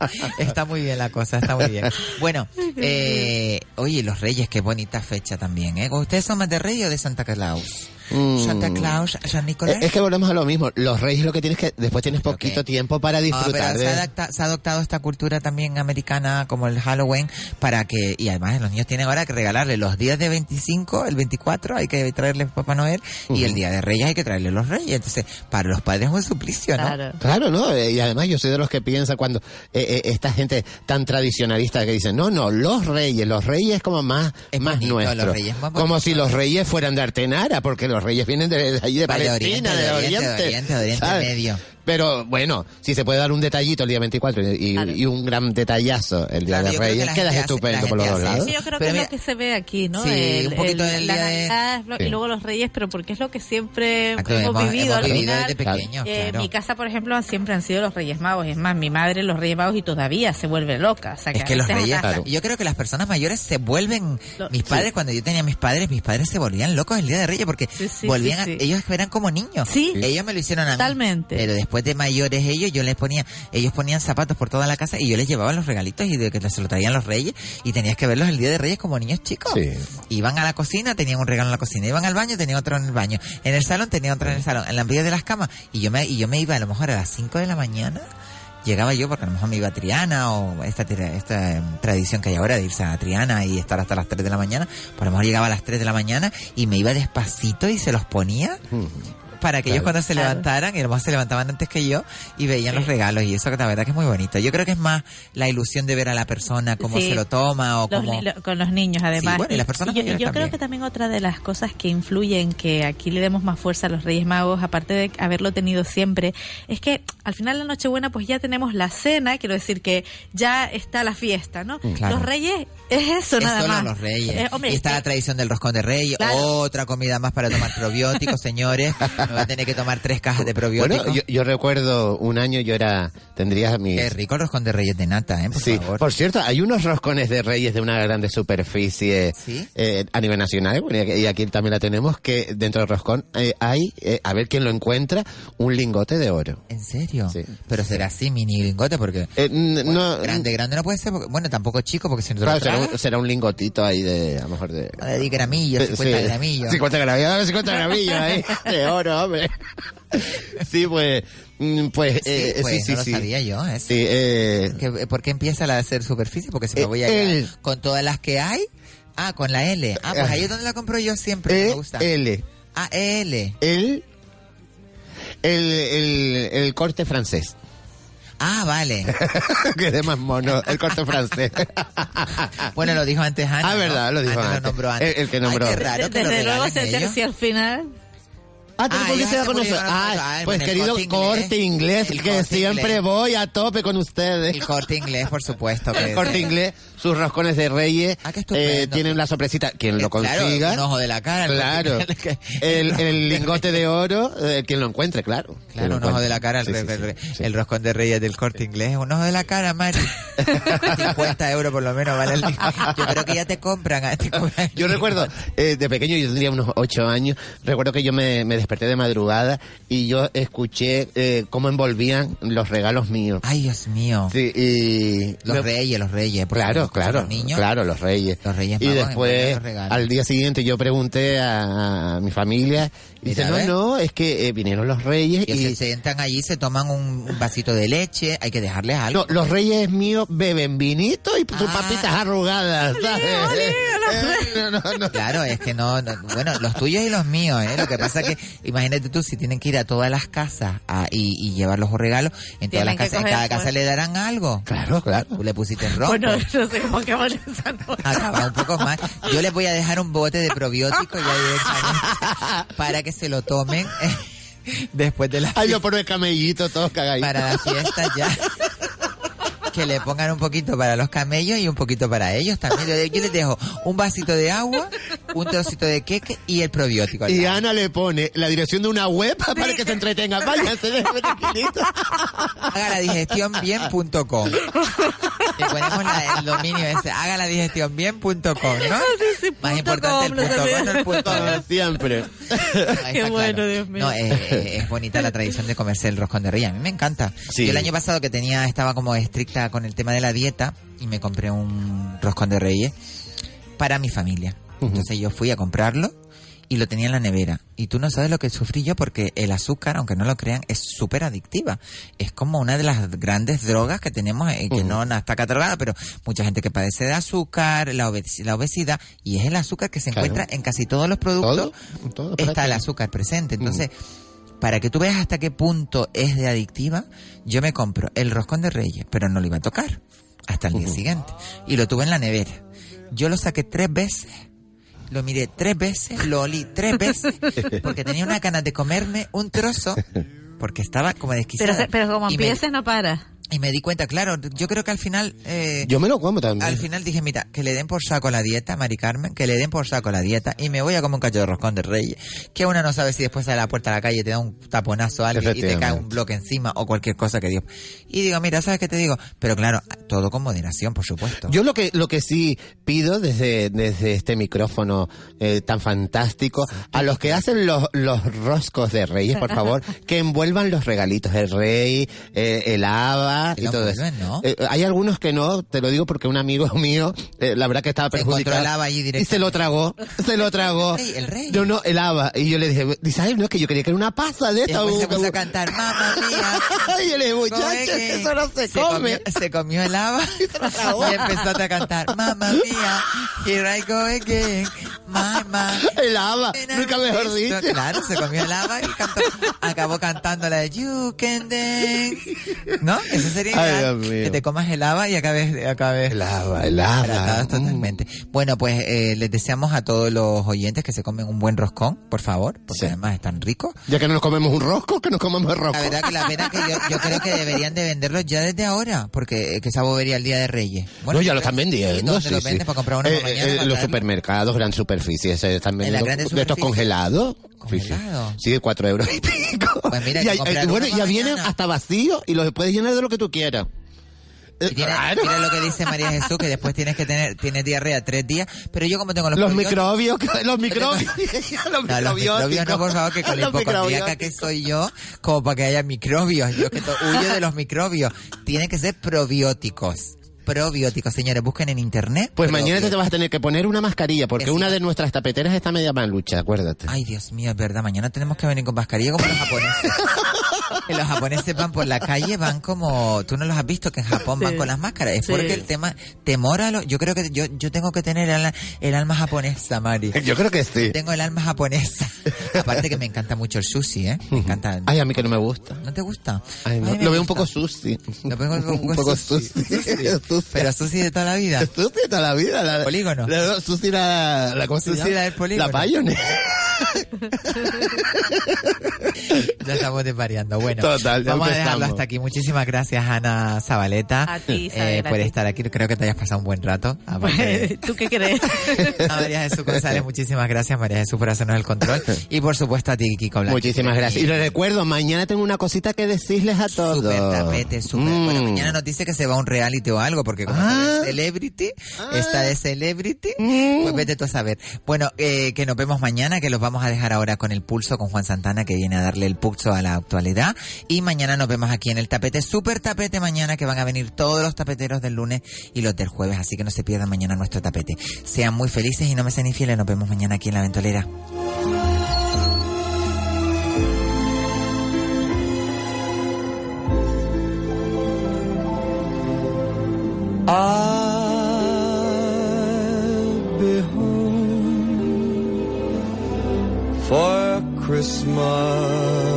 (laughs) Está muy bien la cosa, está muy bien. Bueno, eh, oye, los Reyes, qué bonita fecha también, ¿eh? ¿Ustedes son más de Rey o de Santa Claus? Mm. Santa Claus, San Nicolás. Es que volvemos a lo mismo. Los reyes lo que tienes que después tienes poquito tiempo para Ah, disfrutar pero se, de. ha adapta- se ha adoptado esta cultura también americana como el Halloween para que, y además los niños tienen ahora que regalarle los días de 25, el 24 hay que traerle Papá Noel y el día de Reyes hay que traerle los Reyes. Entonces, para los padres es un suplicio, ¿no? Claro, ¿no? Eh, Y además yo soy de los que piensa cuando eh, eh, esta gente tan tradicionalista que dice, no, no, los reyes, los reyes como más, más bonito, nuestros. los reyes más como si los reyes fueran de Artenara, porque los reyes vienen de, de allí de Palestina, Oriente, de Oriente, Oriente. de Oriente, de Oriente ¿sabes? Medio. Pero bueno, si se puede dar un detallito el día 24 y, un gran detallazo el día Claro, de que Reyes, la queda gente estupendo la por los dos lados. Sí, yo creo Pero que es lo que se ve aquí, ¿no? Sí, un poquito del la día de- Navidad y luego los Reyes, pero porque es lo que siempre hemos, hemos- vivido. hemos al vivido final, desde pequeños, eh, claro. Mi casa, por ejemplo, siempre han sido los Reyes Magos. Es más, mi madre los Reyes Magos y todavía se vuelve loca. O sea, Es a que los reyes, yo creo que las personas mayores se vuelven, Lo- mis padres, cuando yo tenía mis padres, mis padres se volvían locos el día de reyes porque sí, volvían, sí, a- sí. ellos eran como niños. Sí. Ellos me lo hicieron a mí. Totalmente. Pero después de mayores ellos, yo les ponía, ellos ponían zapatos por toda la casa y yo les llevaba los regalitos y de que se lo traían los reyes y tenías que verlos el día de reyes como niños chicos. Sí. Iban a la cocina, tenían un regalo en la cocina, iban al baño, tenían otro en el baño, en el salón tenían otro en el salón, en la orilla de las camas. Y yo me, y yo me iba a lo mejor a las 5 de la mañana llegaba yo porque a lo mejor me iba a Triana o esta, esta eh, tradición que hay ahora de irse a Triana y estar hasta las 3 de la mañana, a lo mejor llegaba a las 3 de la mañana y me iba despacito y se los ponía para que ellos Claro. cuando se Claro. levantaran, y a lo mejor se levantaban antes que yo y veían los regalos y eso que la verdad que es muy bonito. Yo creo que es más la ilusión de ver a la persona cómo Sí. se lo toma o Los cómo... lo- con los niños además. bueno, y las personas yo, yo creo también. que también otra de las cosas que influyen que aquí le demos más fuerza a los Reyes Magos, aparte de haberlo tenido siempre, es que al final de la Nochebuena pues ya tenemos la cena, quiero decir que ya está la fiesta, ¿no? Claro. Los Reyes es eso es nada solo más. los reyes. Eh, hombre, y está es la tradición del roscón de reyes, Claro. otra comida más para tomar probióticos, señores. (laughs) Me (laughs) va a tener que tomar tres cajas de probióticos. Bueno, yo, yo recuerdo un año yo era, tendría mis... Qué rico el roscón de reyes de nata, ¿eh? Por Sí, favor. por cierto, hay unos roscones de reyes de una grande superficie ¿Sí? eh, a nivel nacional, bueno, y aquí- también la tenemos, que dentro del roscón eh, hay, eh, a ver quién lo encuentra, un lingote de oro. ¿En serio? Sí. Pero será así, mini lingote, porque... Eh, Bueno, no, grande, grande no puede ser, porque- bueno, tampoco chico, porque si no claro, será, un, será un lingotito ahí de, a lo mejor de... de 10 gramillos, 50 Sí, gramillos. 50 gramillos, dame 50 gramillos ahí, de oro, hombre. Sí, pues, mm, pues, Sí, eh, pues, sí, sí, no lo sí. sabía yo, ¿eh? Sí, eh, Que- ¿Por qué empieza la de hacer superficie? Porque si me Eh, voy a el- con todas las que hay. Ah, con la L. Ah, pues ahí es donde la compro yo siempre. E, me gusta. L, Ah, L. el, el, el, el corte francés. Ah, vale. (laughs) que de más mono, el corte francés. (laughs) bueno, lo dijo antes Ana. Ah, verdad, lo dijo Ana antes. lo nombró antes. El, el que nombró. Ay, qué raro que lo Desde luego, ellos. si al final... Ah, ¿te Ah, volviste ya a se volvieron a Ah, pues querido Corte Inglés. que siempre voy a tope con ustedes. El corte inglés, por supuesto. El corte inglés, sus roscones de reyes, Ah, eh, tienen la sorpresita, quien lo Eh, claro, consiga. un ojo de la cara. el Claro. (laughs) El, el lingote de oro, eh, quien lo encuentre, claro. Claro, lo un ojo de la cara, el, Sí, sí, el- sí, el- sí. el roscón de reyes del corte inglés, un ojo de la cara, Mari. (laughs) 50 euros por lo menos vale el Yo creo que ya te compran. ah, te compran Yo (laughs) recuerdo, eh, de pequeño, yo tendría unos ocho años, recuerdo que yo me, me desperté de madrugada y yo escuché eh, cómo envolvían los regalos míos. Ay, Dios mío. Sí, y... Los me- reyes, los reyes. Claro, claro, los niños. claro, los reyes. Los reyes y después, al día siguiente, yo pregunté a, a mi familia y dice, no, no, es que eh, vinieron los reyes Y y... se sientan allí, se toman un, un vasito de leche, hay que dejarles algo. No, los reyes míos beben vinito y sus Ah. papitas arrugadas, ¿sabes? (laughs) Eh, no, no, no. Claro, es que no, no- bueno, los tuyos y los míos, ¿eh? Lo que pasa que, imagínate tú, si tienen que ir a todas las casas a- y, y llevar los regalos, en todas Tienen las casas, en cada pues. casa le darán algo. Claro, claro. Tú le pusiste en rojo. Bueno, no sé esa nota. Acaba un poco más. Yo les voy a dejar un bote de probiótico ya directamente para que se lo tomen eh, después de la Ay, lo pone camellito, todos cagaditos. para la fiesta ya. Que le pongan un poquito para los camellos y un poquito para ellos también. Yo les dejo un vasito de agua, un trocito de queque y el probiótico. Y lado. Ana le pone la dirección de una web para que se entretenga. Váyanse, déjame (laughs) tranquilito. Haga la digestión bien.com. Le ponemos la- el dominio ese, haga la digestión bien.com, ¿no? Más importante el com, lo punto com, no el punto siempre. (laughs) Ahí Qué bueno, claro. Dios mío. No, eh, es bonita la tradición de comerse el roscón de reyes. A mí me encanta. Sí. Yo el año pasado que tenía, estaba como estricta con el tema de la dieta y me compré un roscón de reyes para mi familia. Entonces yo fui a comprarlo y lo tenía en la nevera. Y tú no sabes lo que sufrí yo porque el azúcar, aunque no lo crean, es súper adictiva. Es como una de las grandes drogas que tenemos, eh, que no está catalogada, pero mucha gente que padece de azúcar, la, obes- la obesidad, y es el azúcar que se Claro. encuentra en casi todos los productos. Todo, todo está el azúcar presente. Entonces, para que tú veas hasta qué punto es de adictiva, yo me compro el roscón de reyes, pero no lo iba a tocar hasta el día siguiente. Y lo tuve en la nevera. Yo lo saqué tres veces. Lo miré tres veces, lo olí tres (laughs) veces, porque tenía una ganas de comerme un trozo, porque estaba como Pero, desquiciada. pero como y, me, empieces no para. Y me di cuenta, claro, yo creo que al final... eh, Yo me lo como también. al final dije, mira, que le den por saco la dieta, Mari Carmen, que le den por saco la dieta y me voy a comer un cacho de roscón de reyes. Que una no sabe si después sale a la puerta a la calle te da un taponazo a alguien y te cae un bloque encima o cualquier cosa que Dios. Y digo, mira, ¿sabes qué te digo? Pero claro, todo con moderación, por supuesto. Yo lo que lo que sí pido desde, desde este micrófono eh, tan fantástico, a los que hacen los, los roscos de reyes, por favor, (laughs) que envuelvan los regalitos, el rey, eh, el haba y lo todo eso. envuelven, ¿no? Eh, hay algunos que no, te lo digo porque un amigo (laughs) mío, eh, la verdad que estaba perjudicado. allí y se lo tragó, se lo tragó. (laughs) El rey, el rey. No, no, el haba. Y yo le dije, dice, ay, no, es que yo quería que era una pasa de Y esta. después se puso uh". a cantar, mamá mía. (laughs) Ay, el muchacho, Come again. eso no se, comió, come. se comió el haba y empezó a cantar, mamá mía, here I go again, my. El haba, nunca mejor dicho. Claro, se comió el haba y cantó, acabó cantando la de You Can Dance. ¿No? Eso sería Ay, que te comas el haba y acabes, acabes El haba, el haba. tratados totalmente. Bueno, pues eh, les deseamos a todos los oyentes que se comen un buen roscón, por favor, porque Sí. además es tan rico. Ya que no nos comemos un rosco, que nos comamos el rosco. La verdad que la pena que yo, yo creo que deberían de venderlos ya desde ahora, porque eh, que esa bobería el Día de Reyes. no, ya lo están ¿y vendiendo. sí, lo sí. para comprar uno Eh, para eh, para los supermercados, gran superficies, eh, están vendiendo de estos congelados. Sí, sí. Congelado. Sí, de cuatro euros y pico. Pues mira, y hay hay- que comprar bueno, ya vienen hasta vacíos y los puedes llenar de lo que tú quieras. Eh, Y tiene- claro. Mira lo que dice María Jesús, que después tienes que tener, tienes diarrea tres días, pero yo como tengo los, microbios, (laughs) los microbios, (laughs) los No, los microbios no, por favor, que con la microbióticos. que soy yo, como para que haya microbios. Yo que huyo de los microbios. Tienen que ser probióticos. Probióticos, señores, busquen en internet. Pues mañana te vas a tener que poner una mascarilla, porque sí. una de nuestras tapeteras está media malucha, acuérdate. Ay, Dios mío, es verdad, mañana tenemos que venir con mascarilla como los japoneses. (laughs) que los japoneses van por la calle, van como, tú no los has visto que en Japón van con las máscaras, es Sí. porque el tema temor a lo, yo creo que yo, yo tengo que tener el, el alma japonesa, Mari. Yo creo que sí. Tengo el alma japonesa. Aparte que me encanta mucho el sushi, ¿eh? Me encanta. Ay, a mí que no me gusta. ¿No te gusta? Ay, no. Ay, Lo veo un poco sushi. Lo veo un (laughs) poco, un poco sushi. sushi. (laughs) Sushi. Pero sushi de toda la vida. (laughs) Sushi de toda la vida. La, Polígono. La, sushi la, la, ¿cómo se Sushi llama? la del polígono. La Pioneer. Ya estamos desvariando. Bueno, Total, vamos a dejarlo hasta aquí. Muchísimas gracias, Ana Zabaleta, A ti, eh, Isabel, a por ti. estar aquí. Creo que te hayas pasado un buen rato. Aparte, (laughs) ¿Tú qué crees? (laughs) a María Jesús González, muchísimas gracias, María Jesús, por hacernos el control. (laughs) Y por supuesto a ti, Kiko Blanco. Muchísimas gracias. Y les recuerdo, mañana tengo una cosita que decirles a todos. Super tapete, super. Mm. Bueno, mañana nos dice que se va a un reality o algo, porque como Ah. está de celebrity, está de celebrity, Mm. pues vete tú a saber. Bueno, eh, que nos vemos mañana, que los vamos a dejar ahora con el pulso con Juan Santana, que viene a darle el pulso a la actualidad. Y mañana nos vemos aquí en el tapete, super tapete mañana, que van a venir todos los tapeteros del lunes y los del jueves, así que no se pierdan mañana nuestro tapete. Sean muy felices y no me sean infieles, nos vemos mañana aquí en la ventolera. For Christmas.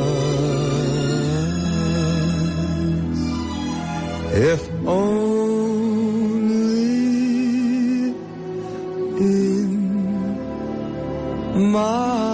If only in my